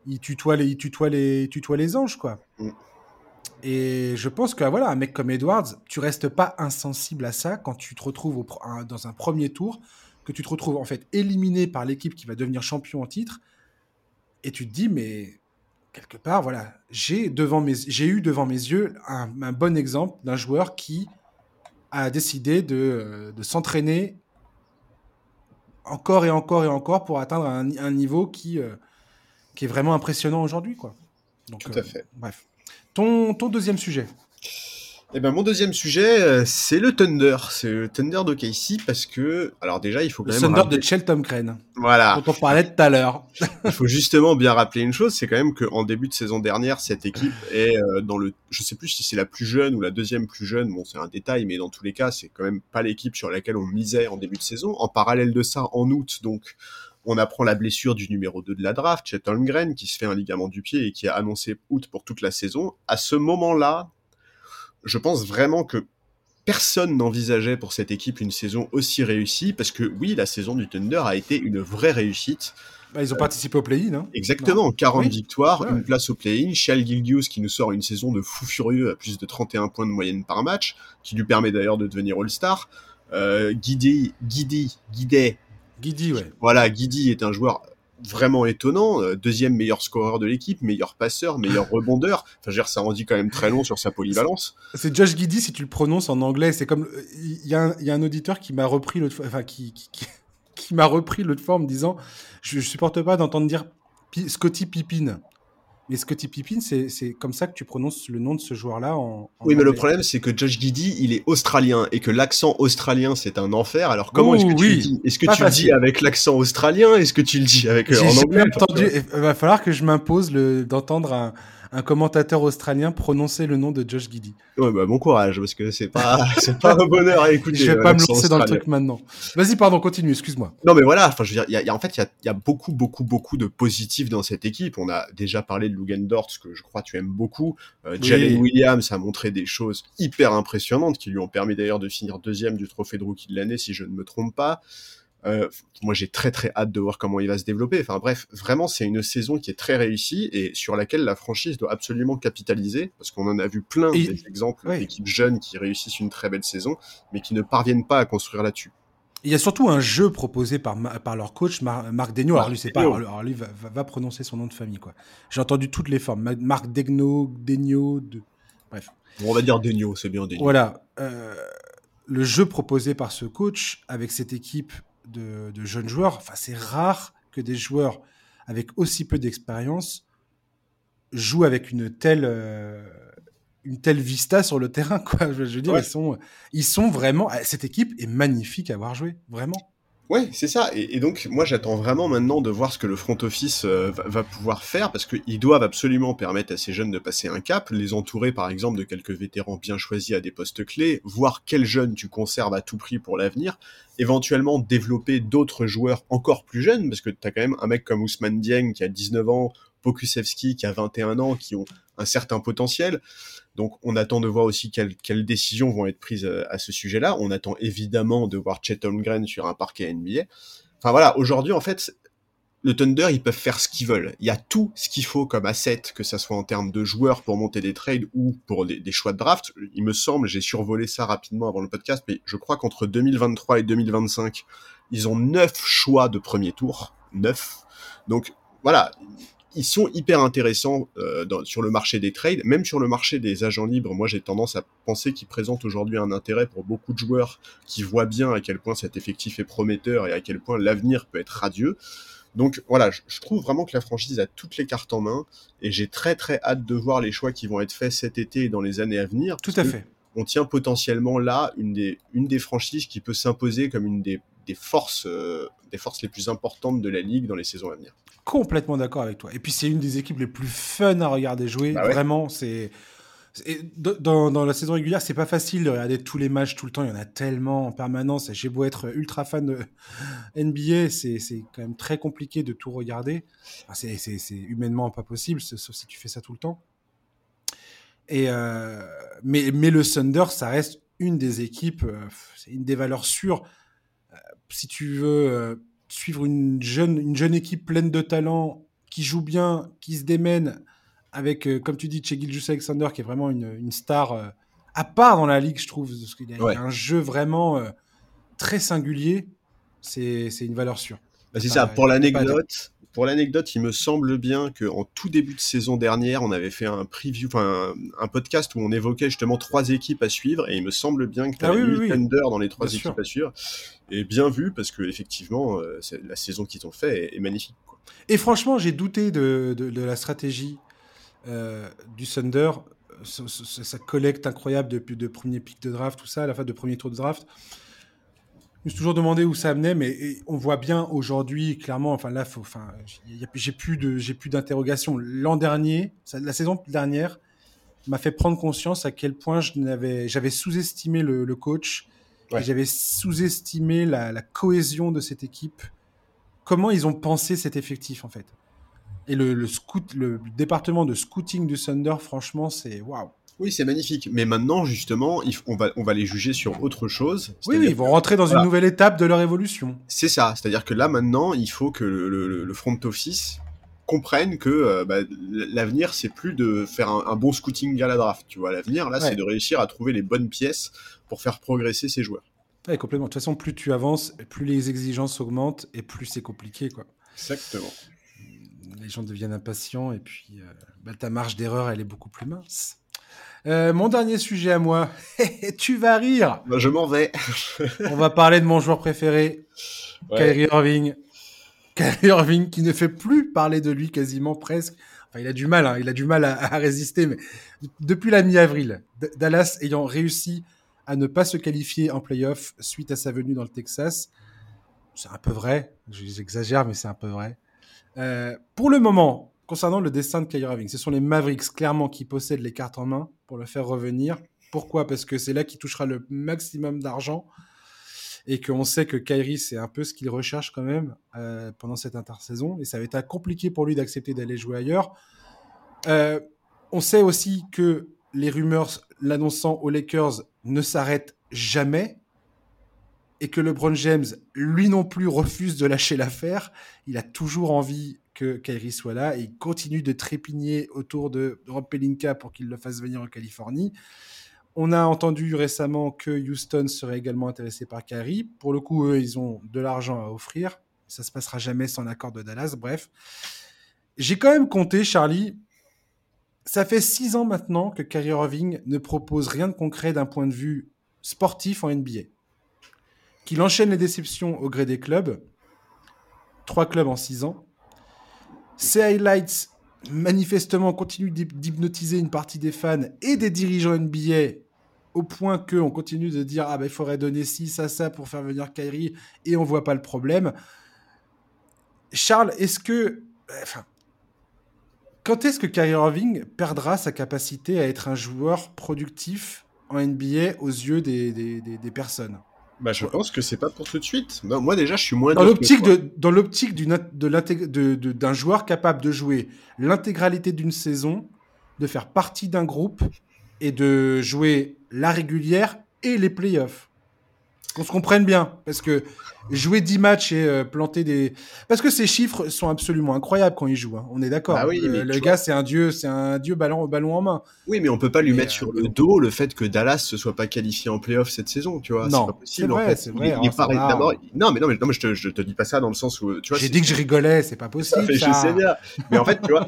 S1: il tutoie les, il tutoie les, il tutoie les anges quoi.
S2: Mm.
S1: Et je pense que voilà, un mec comme Edwards, tu restes pas insensible à ça quand tu te retrouves au pro- un- dans un premier tour, que tu te retrouves en fait éliminé par l'équipe qui va devenir champion en titre, et tu te dis mais quelque part voilà, j'ai devant mes, j'ai eu devant mes yeux un, un bon exemple d'un joueur qui a décidé de, euh, de s'entraîner encore et encore et encore pour atteindre un, un niveau qui, euh, qui est vraiment impressionnant aujourd'hui quoi. Donc,
S2: Tout à fait.
S1: Bref. Ton, ton deuxième sujet.
S2: Eh ben, mon deuxième sujet, euh, c'est le Thunder. C'est le Thunder d'OKC parce que, alors déjà, il faut quand
S1: Le
S2: même
S1: Thunder
S2: rappeler-
S1: de Shelton Crane,
S2: Voilà.
S1: dont on parlait tout à l'heure.
S2: Il faut justement bien rappeler une chose, c'est quand même qu'en début de saison dernière, cette équipe est euh, dans le, je sais plus si c'est la plus jeune ou la deuxième plus jeune, bon c'est un détail, mais dans tous les cas, c'est quand même pas l'équipe sur laquelle on misait en début de saison. En parallèle de ça, en août, donc, on apprend la blessure du numéro 2 de la draft, Chet Holmgren, qui se fait un ligament du pied et qui a annoncé août pour toute la saison. À ce moment-là, je pense vraiment que personne n'envisageait pour cette équipe une saison aussi réussie, parce que oui, la saison du Thunder a été une vraie réussite.
S1: Bah, ils ont participé au play-in. Hein.
S2: Exactement, 40
S1: Oui.
S2: victoires,
S1: Ouais,
S2: une
S1: ouais.
S2: place au play-in, Shal Gilgius qui nous sort une saison de fou furieux à plus de 31 points de moyenne par match, qui lui permet d'ailleurs de devenir All-Star. Euh, Guidi, Guidi, Guidet,
S1: Guidi, ouais.
S2: voilà, Guidi est un joueur vraiment étonnant, euh, deuxième meilleur scoreur de l'équipe, meilleur passeur, meilleur rebondeur. Enfin, je ça en dit quand même très long sur sa polyvalence.
S1: C'est Josh Guidi si tu le prononces en anglais. C'est comme il y, a un- il y a un auditeur qui m'a repris l'autre fois, enfin qui, qui, m'a repris l'autre en me disant, je, je supporte pas d'entendre dire Scotty Pippin. Mais Scotty Pippin, c'est c'est comme ça que tu prononces le nom de ce joueur-là en, en
S2: Oui, mais le problème, c'est que Josh Giddy, il est australien et que l'accent australien, c'est un enfer. Alors, comment est-ce que tu
S1: oui.
S2: le dis? Est-ce que
S1: Pas
S2: tu le dis avec l'accent australien? Est-ce que tu le dis avec euh, en anglais?
S1: entendu. Il va falloir que je m'impose d'entendre un, un commentateur australien prononcer le nom de Josh Giddy.
S2: Ouais, bah, bon courage, parce que c'est pas, c'est pas un bonheur à écouter.
S1: Je vais
S2: euh,
S1: pas me lancer dans le truc maintenant. Vas-y, pardon, continue, excuse-moi.
S2: Non, mais voilà, enfin, je veux dire, il y a, y a- en fait, il y a, il y a beaucoup, beaucoup, beaucoup de positifs dans cette équipe. On a déjà parlé de Lugendort, ce que je crois tu aimes beaucoup. Euh,
S1: Oui.
S2: Jalen Williams a montré des choses hyper impressionnantes qui lui ont permis d'ailleurs de finir deuxième du trophée de rookie de l'année, si je ne me trompe pas. Euh, moi, j'ai très très hâte de voir comment il va se développer. Enfin bref, vraiment, c'est une saison qui est très réussie et sur laquelle la franchise doit absolument capitaliser parce qu'on en a vu plein
S1: Et-
S2: des exemples
S1: ouais.
S2: d'équipes jeunes qui réussissent une très belle saison, mais qui ne parviennent pas à construire là-dessus.
S1: Il y a surtout un jeu proposé par, par leur coach, Mar- Marc Degnaud. Alors lui, c'est pas. Alors lui, va, prononcer son nom de famille, quoi. J'ai entendu toutes les formes. Ma- Marc Degnaud, Degnaud, de... bref.
S2: Bon, on va dire Denio, c'est bien Denio.
S1: Voilà. euh, le jeu proposé par ce coach avec cette équipe de, de jeunes joueurs, enfin, c'est rare que des joueurs avec aussi peu d'expérience jouent avec une telle, euh, une telle vista sur le terrain. Quoi. Je, veux dire,
S2: Ouais.
S1: ils, sont, ils sont vraiment. Cette équipe est magnifique à avoir joué, vraiment.
S2: Ouais, c'est ça. Et, donc, moi, j'attends vraiment maintenant de voir ce que le front office euh, va, va pouvoir faire parce qu'ils doivent absolument permettre à ces jeunes de passer un cap, les entourer, par exemple, de quelques vétérans bien choisis à des postes clés, voir quels jeunes tu conserves à tout prix pour l'avenir, éventuellement développer d'autres joueurs encore plus jeunes parce que tu as quand même un mec comme Ousmane Dieng qui a 19 ans, Pokusevski qui a 21 ans, qui ont un certain potentiel. Donc on attend de voir aussi quelles, décisions vont être prises euh, à ce sujet-là. On attend évidemment de voir Chet sur un parquet NBA. Enfin voilà, aujourd'hui en fait, le Thunder, ils peuvent faire ce qu'ils veulent. Il y a tout ce qu'il faut comme asset, que ça soit en termes de joueurs pour monter des trades ou pour des, des choix de draft. Il me semble, j'ai survolé ça rapidement avant le podcast, mais je crois qu'entre 2023 et 2025, ils ont neuf choix de premier tour. Neuf. Donc voilà, ils sont hyper intéressants euh, dans- sur le marché des trades, même sur le marché des agents libres. Moi, j'ai tendance à penser qu'ils présentent aujourd'hui un intérêt pour beaucoup de joueurs qui voient bien à quel point cet effectif est prometteur et à quel point l'avenir peut être radieux. Donc voilà, je, je trouve vraiment que la franchise a toutes les cartes en main et j'ai très très hâte de voir les choix qui vont être faits cet été et dans les années à venir.
S1: Tout à fait.
S2: On tient potentiellement là une des, une des franchises qui peut s'imposer comme une des, des forces, euh, des forces les plus importantes de la ligue dans les saisons à venir.
S1: Complètement d'accord avec toi. Et puis c'est une des équipes les plus fun à regarder jouer.
S2: Bah ouais.
S1: Vraiment, c'est dans, dans la saison régulière, c'est pas facile de regarder tous les matchs tout le temps. Il y en a tellement en permanence. J'ai beau être ultra fan de NBA, c'est quand même très compliqué de tout regarder. Enfin, c'est- humainement pas possible, sauf si tu fais ça tout le temps. Et euh, mais, mais le Thunder, ça reste une des équipes, euh, c'est une des valeurs sûres. Euh, si tu veux suivre une jeune, une jeune équipe pleine de talent, qui joue bien, qui se démène, avec, euh, comme tu dis, Che Gilgeous Alexander, qui est vraiment une, une star euh, à part dans la ligue, je trouve, parce qu'il a, il y a
S2: Ouais.
S1: un jeu vraiment euh, très singulier. C'est une valeur sûre.
S2: Bah, c'est ça. Pour l'anecdote, pour l'anecdote, il me semble bien qu'en tout début de saison dernière, on avait fait un preview, enfin un, un podcast où on évoquait justement trois équipes à suivre, et il me semble bien que tu
S1: Ah
S2: avais
S1: oui,
S2: mis
S1: oui, oui.
S2: Thunder dans les trois
S1: Bien
S2: équipes
S1: sûr.
S2: à suivre. Et bien vu, parce que effectivement, euh, la saison qu'ils ont fait est, magnifique.
S1: Et franchement, j'ai douté de, de- la stratégie euh, du Thunder, sa collecte incroyable de, de premier pick de draft, tout ça, à la fin de premier tour de draft. Je me suis toujours demandé où ça amenait, mais on voit bien aujourd'hui, clairement, enfin là, enfin, j'ai plus de, j'ai plus d'interrogation. L'an dernier, la saison dernière, m'a fait prendre conscience à quel point je n'avais, j'avais sous-estimé le coach,
S2: Ouais.
S1: j'avais sous-estimé la, la cohésion de cette équipe. Comment ils ont pensé cet effectif en fait? Et le, le scout, le département de scouting du Thunder, franchement, c'est waouh.
S2: Oui, c'est magnifique. Mais maintenant, justement, on, va, on va les juger sur autre chose.
S1: Oui, oui, ils vont rentrer dans
S2: Voilà.
S1: une nouvelle étape de leur évolution.
S2: C'est ça, c'est-à-dire que là maintenant, il faut que le, le- le front office comprenne que euh, bah, l'avenir, c'est plus de faire un, un bon scouting à la draft. Tu vois, l'avenir là,
S1: Ouais.
S2: c'est de réussir à trouver les bonnes pièces pour faire progresser ses joueurs.
S1: Ouais, complètement. De toute façon, plus tu avances, plus les exigences augmentent et plus c'est compliqué, quoi.
S2: Exactement.
S1: Les gens deviennent impatients et puis euh, bah, ta marge d'erreur, elle est beaucoup plus mince. Euh, mon dernier sujet à moi, tu vas rire.
S2: Bah, je m'en vais.
S1: On va parler de mon joueur préféré,
S2: Ouais.
S1: Kyrie Irving. Kyrie Irving qui ne fait plus parler de lui quasiment presque. Enfin, il a du mal, hein, il a du mal à, résister, mais depuis la mi-avril, Dallas ayant réussi à ne pas se qualifier en playoff suite à sa venue dans le Texas, c'est un peu vrai, j'exagère, mais c'est un peu vrai. Euh, pour le moment, concernant le destin de Kyrie Irving, ce sont les Mavericks clairement qui possèdent les cartes en main pour le faire revenir. Pourquoi? Parce que c'est là qu'il touchera le maximum d'argent et qu'on sait que Kyrie, c'est un peu ce qu'il recherche quand même euh, pendant cette intersaison. Et ça va être compliqué pour lui d'accepter d'aller jouer ailleurs. Euh, on sait aussi que les rumeurs l'annonçant aux Lakers ne s'arrêtent jamais et que LeBron James, lui non plus, refuse de lâcher l'affaire. Il a toujours envie que Kyrie soit là et il continue de trépigner autour de Rob Pelinka pour qu'il le fasse venir en Californie. On a entendu récemment que Houston serait également intéressé par Kyrie. Pour le coup, eux, ils ont de l'argent à offrir. Ça se passera jamais sans l'accord de Dallas. Bref, j'ai quand même compté, Charlie. Ça fait six ans maintenant que Kyrie Irving ne propose rien de concret d'un point de vue sportif en NBA. Qu'il enchaîne les déceptions au gré des clubs. Trois clubs en six ans. Ces highlights, manifestement, continuent d'hyp- d'hypnotiser une partie des fans et des dirigeants NBA au point qu'on continue de dire ah ben il faudrait donner ci, ça, ça pour faire venir Kyrie et on voit pas le problème. Charles, est-ce que enfin, quand est-ce que Kyrie Irving perdra sa capacité à être un joueur productif en NBA aux yeux des, des, des- des personnes?
S2: Bah, je pense que c'est pas pour tout de suite. Bah, moi déjà, je suis moins
S1: Dans l'optique de, dans l'optique d'une de- d'un joueur capable de jouer l'intégralité d'une saison, de faire partie d'un groupe et de jouer la régulière et les playoffs. Qu'on se comprenne bien, parce que jouer 10 matchs et euh, planter des... Parce que ces chiffres sont absolument incroyables quand il joue, hein. on est d'accord.
S2: Bah oui,
S1: le
S2: mais
S1: le gars, c'est un dieu, c'est un dieu ballon, ballon en main.
S2: Oui, mais on peut pas lui
S1: Mais,
S2: mettre
S1: euh,
S2: sur le dos le fait que Dallas se soit pas qualifié en playoff cette saison, tu vois.
S1: Non,
S2: c'est pas possible.
S1: c'est
S2: en
S1: vrai,
S2: fait.
S1: c'est
S2: Il
S1: vrai,
S2: est- il est pas
S1: ça va.
S2: d'abord- Non, mais non, mais non, mais je te, je te dis pas ça dans le sens où tu vois.
S1: J'ai dit que je rigolais, c'est pas possible.
S2: fait- je
S1: ça.
S2: sais bien. Mais en fait, tu vois,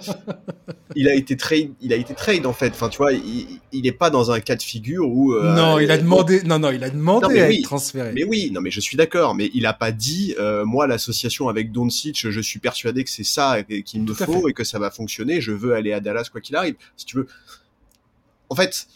S2: il a été trade, il a été trade en fait. Enfin, tu vois, il, il est pas dans un cas de figure où. euh,
S1: non, il a demandé. Non, non, il a demandé
S2: Non,
S1: à
S2: oui.
S1: être transféré.
S2: Mais oui, non, mais je suis d'accord. Mais il a pas dit, euh, moi, l'association avec Doncic, je suis persuadé que c'est ça qu'il me faut et que ça va fonctionner. Je veux aller à Dallas quoi qu'il arrive. Si tu veux. En fait,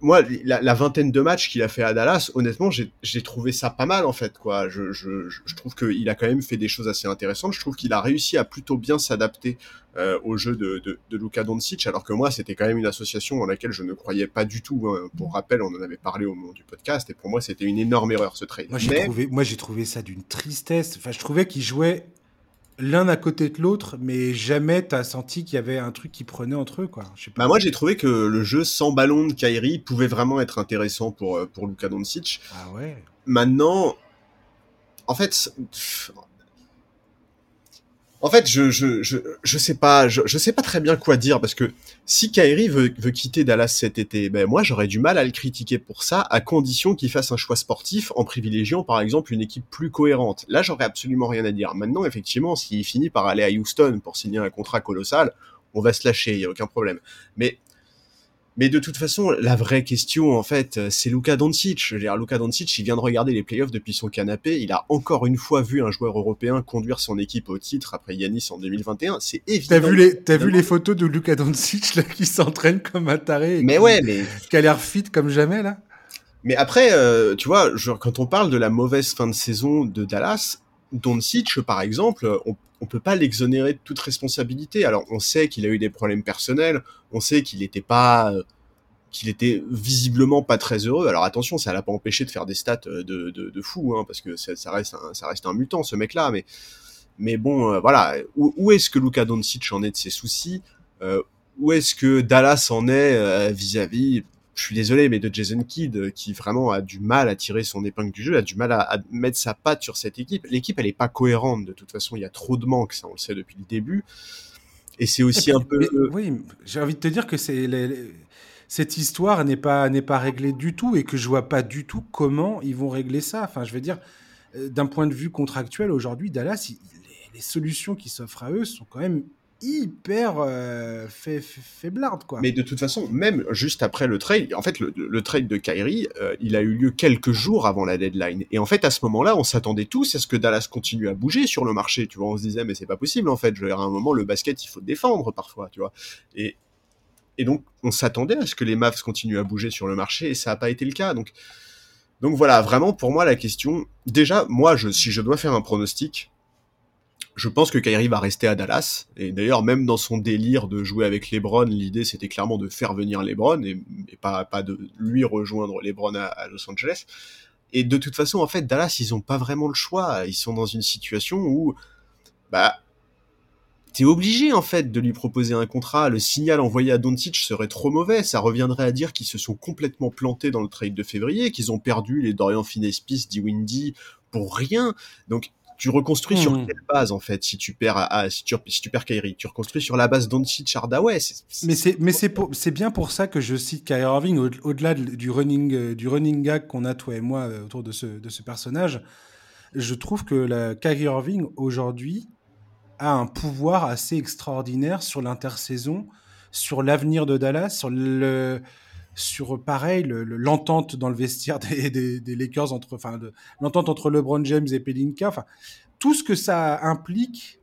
S2: moi, la, vingtaine de matchs qu'il a fait à Dallas, honnêtement, j'ai trouvé ça pas mal en fait. Quoi. Je, je, je trouve qu'il a quand même fait des choses assez intéressantes. Je trouve qu'il a réussi à plutôt bien s'adapter euh, au jeu de, de, de Luka Doncic, alors que moi, c'était quand même une association dans laquelle je ne croyais pas du tout. Hein. Pour rappel, on en avait parlé au moment du podcast, et pour moi, c'était une énorme erreur ce trade.
S1: Moi, j'ai trouvé, moi, j'ai trouvé ça d'une tristesse. Enfin, je trouvais qu'il jouait l'un à côté de l'autre, mais jamais t'as senti qu'il y avait un truc qui prenait entre eux, quoi.
S2: Bah moi j'ai trouvé que le jeu sans ballon de Kyrie pouvait vraiment être intéressant pour euh, pour Luka Doncic.
S1: Ah ouais.
S2: Maintenant, en fait, en fait, je, je, je, sais pas, je, je, sais pas très bien quoi dire parce que si Kyrie veut, veut quitter Dallas cet été, ben moi j'aurais du mal à le critiquer pour ça, à condition qu'il fasse un choix sportif en privilégiant par exemple une équipe plus cohérente. Là, j'aurais absolument rien à dire. Maintenant, effectivement, s'il finit par aller à Houston pour signer un contrat colossal, on va se lâcher, il y a aucun problème. Mais mais de toute façon, la vraie question, en fait, c'est Luka Doncic. Je veux dire, Luka Doncic, il vient de regarder les playoffs depuis son canapé. Il a encore une fois vu un joueur européen conduire son équipe au titre après Yanis en 2021. C'est évident.
S1: T'as vu les, t'as vu les photos de Luka Doncic, là, qui s'entraîne comme un taré.
S2: Mais ouais, mais.
S1: Qui a l'air fit comme jamais, là?
S2: Mais après, euh, tu vois, genre, quand on parle de la mauvaise fin de saison de Dallas, Doncic, par exemple, on, on peut pas l'exonérer de toute responsabilité. Alors, on sait qu'il a eu des problèmes personnels, on sait qu'il n'était pas, euh, qu'il était visiblement pas très heureux. Alors attention, ça l'a pas empêché de faire des stats euh, de, de, fou, hein, parce que ça, reste un, ça reste un mutant, ce mec-là. Mais, mais bon, euh, voilà. Où, est-ce que Luka Doncic en est de ses soucis? Où est-ce que Dallas en est vis-à-vis je suis désolé, mais de Jason Kidd, euh, qui vraiment a du mal à tirer son épingle du jeu, a du mal à, mettre sa patte sur cette équipe. L'équipe, elle est pas cohérente de toute façon. Il y a trop de manques, ça on le sait depuis le début. Et c'est aussi un peu.
S1: oui, j'ai envie de te dire que c'est cette histoire n'est pas n'est pas réglée du tout et que je vois pas du tout comment ils vont régler ça. Enfin, je veux dire, euh, d'un point de vue contractuel aujourd'hui, Dallas, les solutions qui s'offrent à eux sont quand même hyper euh, faiblarde quoi.
S2: Mais de toute façon, même juste après le trade, en fait le, trade de Kyrie, euh, il a eu lieu quelques jours avant la deadline. Et en fait à ce moment-là, on s'attendait tous à ce que Dallas continue à bouger sur le marché. Tu vois, on se disait mais c'est pas possible en fait. Je veux dire, à un moment le basket il faut défendre parfois, tu vois. Et et donc on s'attendait à ce que les Mavs continuent à bouger sur le marché et ça n'a pas été le cas. Donc donc voilà, vraiment pour moi la question. Déjà, moi je si je dois faire un pronostic je pense que Kyrie va rester à Dallas. Et d'ailleurs, même dans son délire de jouer avec LeBron, l'idée c'était clairement de faire venir LeBron et, pas, pas de lui rejoindre LeBron à, Los Angeles. Et de toute façon, en fait, Dallas, ils ont pas vraiment le choix. Ils sont dans une situation où, bah, t'es obligé en fait de lui proposer un contrat. Le signal envoyé à Doncic serait trop mauvais. Ça reviendrait à dire qu'ils se sont complètement plantés dans le trade de février, qu'ils ont perdu les Dorian Finney-Smith, Windy pour rien. Donc tu reconstruis sur hmm. quelle base en fait si tu perds à, si tu si tu perds Kyrie? Tu reconstruis sur la base d'Onsi Chardaway
S1: mais c'est mais c'est c'est bien pour ça que je cite Kyrie Irving. Au-delà du running euh, du running gag qu'on a toi et moi euh, autour de ce de ce personnage je trouve que la Kyrie Irving aujourd'hui a un pouvoir assez extraordinaire sur l'intersaison sur l'avenir de Dallas sur le sur pareil l'entente dans le vestiaire des, des, Lakers entre enfin l'entente entre LeBron James et Pelinka. Enfin tout ce que ça implique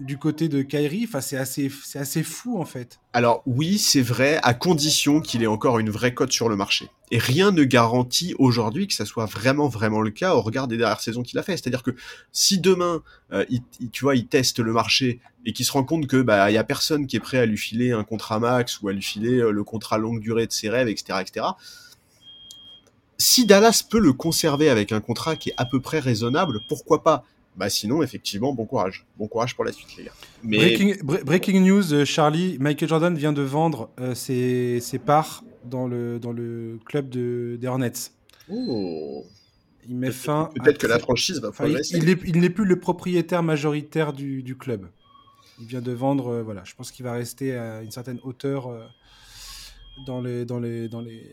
S1: du côté de Kyrie, enfin c'est assez, assez fou en fait.
S2: Alors oui, c'est vrai, à condition qu'il ait encore une vraie cote sur le marché. Et rien ne garantit aujourd'hui que ça soit vraiment vraiment le cas au regard des dernières saisons qu'il a fait. C'est-à-dire que si demain, euh, tu vois, il teste le marché et qu'il se rend compte que bah il y a personne qui est prêt à lui filer un contrat max ou à lui filer euh, le contrat longue durée de ses rêves, etc., etc. Si Dallas peut le conserver avec un contrat qui est à peu près raisonnable, pourquoi pas bah sinon, effectivement, bon courage. Bon courage pour la suite, les gars.
S1: Mais... Breaking, news, euh, Charlie, Michael Jordan vient de vendre euh, ses, parts dans le, dans le club de, des Hornets.
S2: Oh.
S1: Il met fin.
S2: Peut-être que la franchise va progresser.
S1: Il n'est plus le propriétaire majoritaire du, du, club. Il vient de vendre. Euh, voilà, je pense qu'il va rester à une certaine hauteur dans les, dans les, dans les.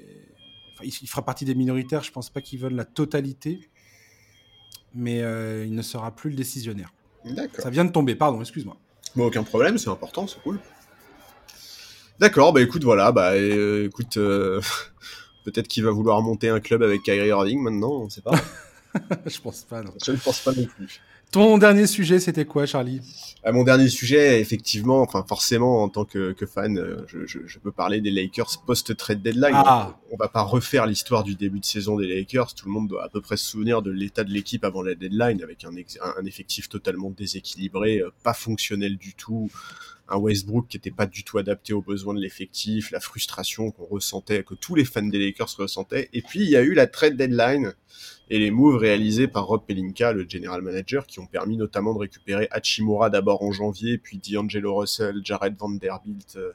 S1: Enfin, il, il, fera partie des minoritaires. Je pense pas qu'ils veulent la totalité mais euh, il ne sera plus le décisionnaire. Ça vient de tomber, pardon, excuse-moi.
S2: Bon, aucun problème, c'est important, c'est cool. D'accord, bah écoute, voilà, bah euh, écoute, euh, Peut-être qu'il va vouloir monter un club avec Kyrie Irving maintenant, on ne sait pas.
S1: je pense pas, non.
S2: Je ne pense pas non plus.
S1: Ton dernier sujet, c'était quoi, Charlie?
S2: À Mon dernier sujet, effectivement, enfin forcément, en tant que, que fan, euh, je, je, je, peux parler des Lakers post-trade deadline.
S1: Ah.
S2: On va pas refaire l'histoire du début de saison des Lakers. Tout le monde doit à peu près se souvenir de l'état de l'équipe avant la deadline, avec un, un effectif totalement déséquilibré, euh, pas fonctionnel du tout un Westbrook qui n'était pas du tout adapté aux besoins de l'effectif, la frustration qu'on ressentait, que tous les fans des Lakers ressentaient. Et puis il y a eu la trade deadline et les moves réalisés par Rob Pelinka, le general manager, qui ont permis notamment de récupérer Hachimura d'abord en janvier, puis D'Angelo Russell, Jared Vanderbilt euh,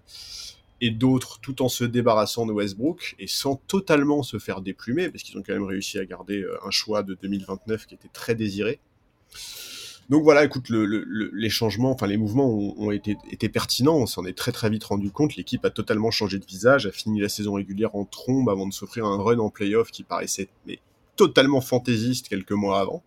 S2: et d'autres, tout en se débarrassant de Westbrook et sans totalement se faire déplumer, parce qu'ils ont quand même réussi à garder euh, un choix de 2029 qui était très désiré. Donc voilà, écoute, le, le, les changements, enfin les mouvements ont, été, pertinents, on s'en est très très vite rendu compte, l'équipe a totalement changé de visage, a fini la saison régulière en trombe avant de s'offrir un run en playoff qui paraissait totalement fantaisiste quelques mois avant.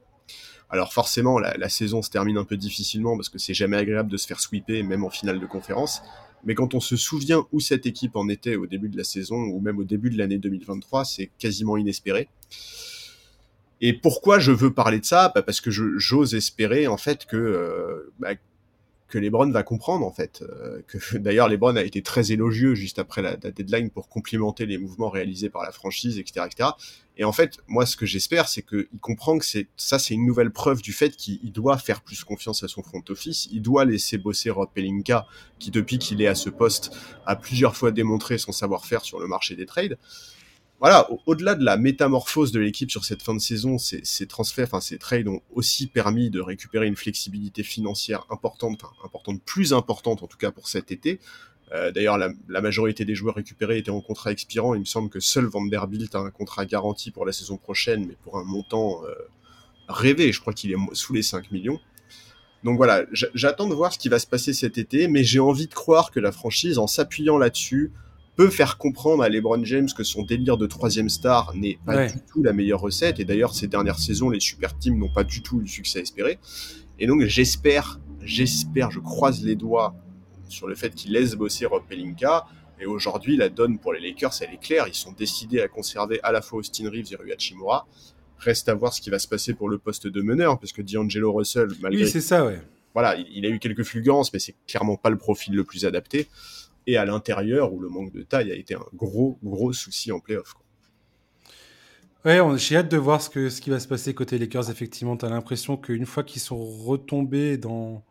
S2: Alors forcément, la, saison se termine un peu difficilement parce que c'est jamais agréable de se faire sweeper, même en finale de conférence. Mais quand on se souvient où cette équipe en était au début de la saison, ou même au début de l'année 2023, c'est quasiment inespéré. Et pourquoi je veux parler de ça? Bah Parce que j'ose espérer en fait que euh, bah, que LeBron va comprendre en fait. Euh, que d'ailleurs LeBron a été très élogieux juste après la, deadline pour complimenter les mouvements réalisés par la franchise, etc., etc. Et en fait, moi, ce que j'espère, c'est qu'il comprend que c'est ça, c'est une nouvelle preuve du fait qu'il doit faire plus confiance à son front office. Il doit laisser bosser Rob Pelinka, qui depuis qu'il est à ce poste a plusieurs fois démontré son savoir-faire sur le marché des trades voilà, au-delà de la métamorphose de l'équipe sur cette fin de saison, ces, transferts, enfin ces trades ont aussi permis de récupérer une flexibilité financière importante, enfin importante, plus importante en tout cas pour cet été. Euh, D'ailleurs, la, la, majorité des joueurs récupérés étaient en contrat expirant. Il me semble que seul Vanderbilt a un contrat garanti pour la saison prochaine, mais pour un montant euh, rêvé. Je crois qu'il est sous les 5 millions. Donc voilà, j'attends de voir ce qui va se passer cet été, mais j'ai envie de croire que la franchise, en s'appuyant là-dessus, peut faire comprendre à LeBron James que son délire de troisième star n'est pas ouais. du tout la meilleure recette. Et d'ailleurs, ces dernières saisons, les super teams n'ont pas du tout eu le succès espéré. Et donc, j'espère, j'espère, je croise les doigts sur le fait qu'il laisse bosser Rob Pelinka. Et aujourd'hui, la donne pour les Lakers, elle est claire. Ils sont décidés à conserver à la fois Austin Reeves et Rui Hachimura. Reste à voir ce qui va se passer pour le poste de meneur, parce que D'Angelo Russell, malgré...
S1: Oui, c'est ça, ouais.
S2: Voilà, il a eu quelques fulgurances, mais c'est clairement pas le profil le plus adapté et à l'intérieur où le manque de taille a été un gros gros souci en playoff.
S1: Ouais, j'ai hâte de voir ce, que, ce qui va se passer côté Lakers. Effectivement, tu as l'impression qu'une fois qu'ils sont retombés dans.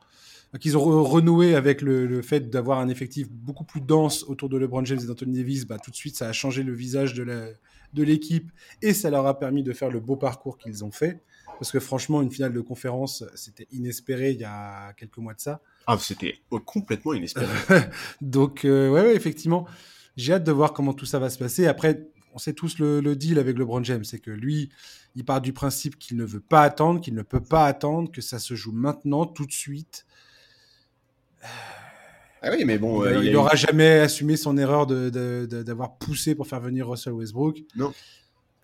S1: qu'ils ont re renoué avec le, le fait d'avoir un effectif beaucoup plus dense autour de LeBron James et d'Anthony Davis, bah, tout de suite, ça a changé le visage de l'équipe de et ça leur a permis de faire le beau parcours qu'ils ont fait. Parce que franchement, une finale de conférence, c'était inespéré il y a quelques mois de ça.
S2: Ah, c'était complètement inespéré.
S1: Donc, euh, ouais, ouais, effectivement, j'ai hâte de voir comment tout ça va se passer. Après, on sait tous le, le deal avec LeBron James, c'est que lui, il part du principe qu'il ne veut pas attendre, qu'il ne peut pas attendre, que ça se joue maintenant, tout de suite.
S2: Ah oui, mais bon,
S1: il n'aura eu... jamais assumé son erreur d'avoir de, de, poussé pour faire venir Russell Westbrook.
S2: Non.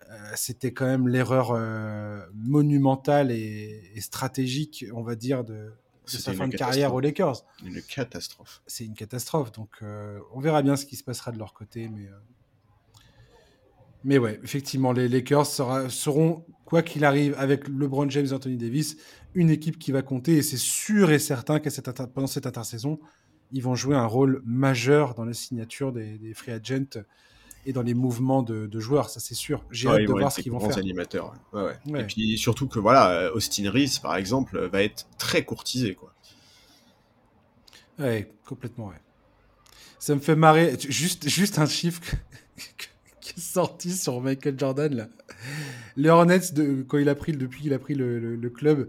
S1: Euh, C'était quand même l'erreur euh, monumentale et, et, stratégique, on va dire, de, de sa fin de carrière aux Lakers.
S2: Une catastrophe.
S1: C'est une catastrophe. Donc, euh, on verra bien ce qui se passera de leur côté. Mais, mais ouais, effectivement, les Lakers sera, seront, quoi qu'il arrive, avec LeBron James et Anthony Davis, une équipe qui va compter. Et c'est sûr et certain que cette pendant cette intersaison, ils vont jouer un rôle majeur dans la signature des, des free agents et dans les mouvements de, de joueurs, ça c'est sûr. J'ai
S2: ouais,
S1: hâte de voir ce qu'ils vont faire.
S2: animateurs. Ouais, ouais. Et puis surtout que voilà, Austin Reeves par exemple va être très courtisé quoi.
S1: Ouais, complètement ouais. Ça me fait marrer. Juste, juste un chiffre qui est sorti sur Michael Jordan là. Les Hornets de, quand il a pris depuis qu'il a pris le, le, le club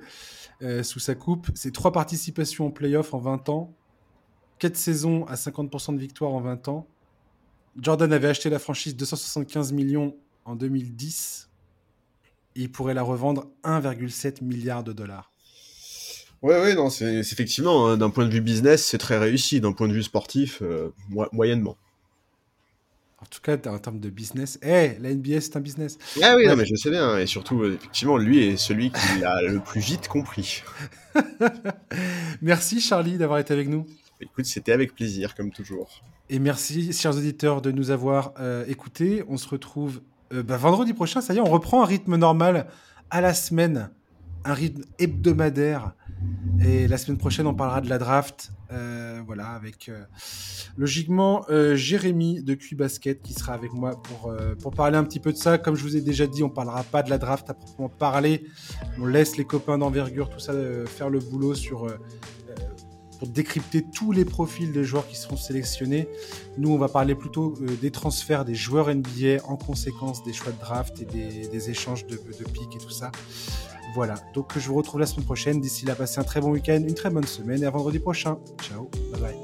S1: euh, sous sa coupe, c'est trois participations en playoff en 20 ans, quatre saisons à 50% de victoire en 20 ans. Jordan avait acheté la franchise 275 millions en 2010 et il pourrait la revendre 1,7 milliard de dollars.
S2: Ouais, ouais, non, c'est effectivement, hein, d'un point de vue business, c'est très réussi. D'un point de vue sportif, euh, mo moyennement.
S1: En tout cas, en termes de business, eh, hey, la NBA, c'est un business.
S2: Ah oui, ouais. non, mais je sais bien. Et surtout, effectivement, lui est celui qui l'a le plus vite compris.
S1: Merci, Charlie, d'avoir été avec nous.
S2: Écoute, c'était avec plaisir, comme toujours.
S1: Et merci, chers auditeurs, de nous avoir euh, écoutés. On se retrouve bah, vendredi prochain, ça y est, on reprend un rythme normal à la semaine, un rythme hebdomadaire. Et la semaine prochaine, on parlera de la draft. Euh, voilà, avec euh, logiquement euh, Jérémy de Cui Basket qui sera avec moi pour, parler un petit peu de ça. Comme je vous ai déjà dit, on parlera pas de la draft à proprement parler. On laisse les copains d'envergure, tout ça, faire le boulot sur pour décrypter tous les profils des joueurs qui seront sélectionnés. Nous, on va parler plutôt des transferts des joueurs NBA en conséquence des choix de draft et des, échanges de, de et tout ça. Voilà, donc je vous retrouve la semaine prochaine. D'ici là, passez un très bon week-end, une très bonne semaine et à vendredi prochain. Ciao, bye bye.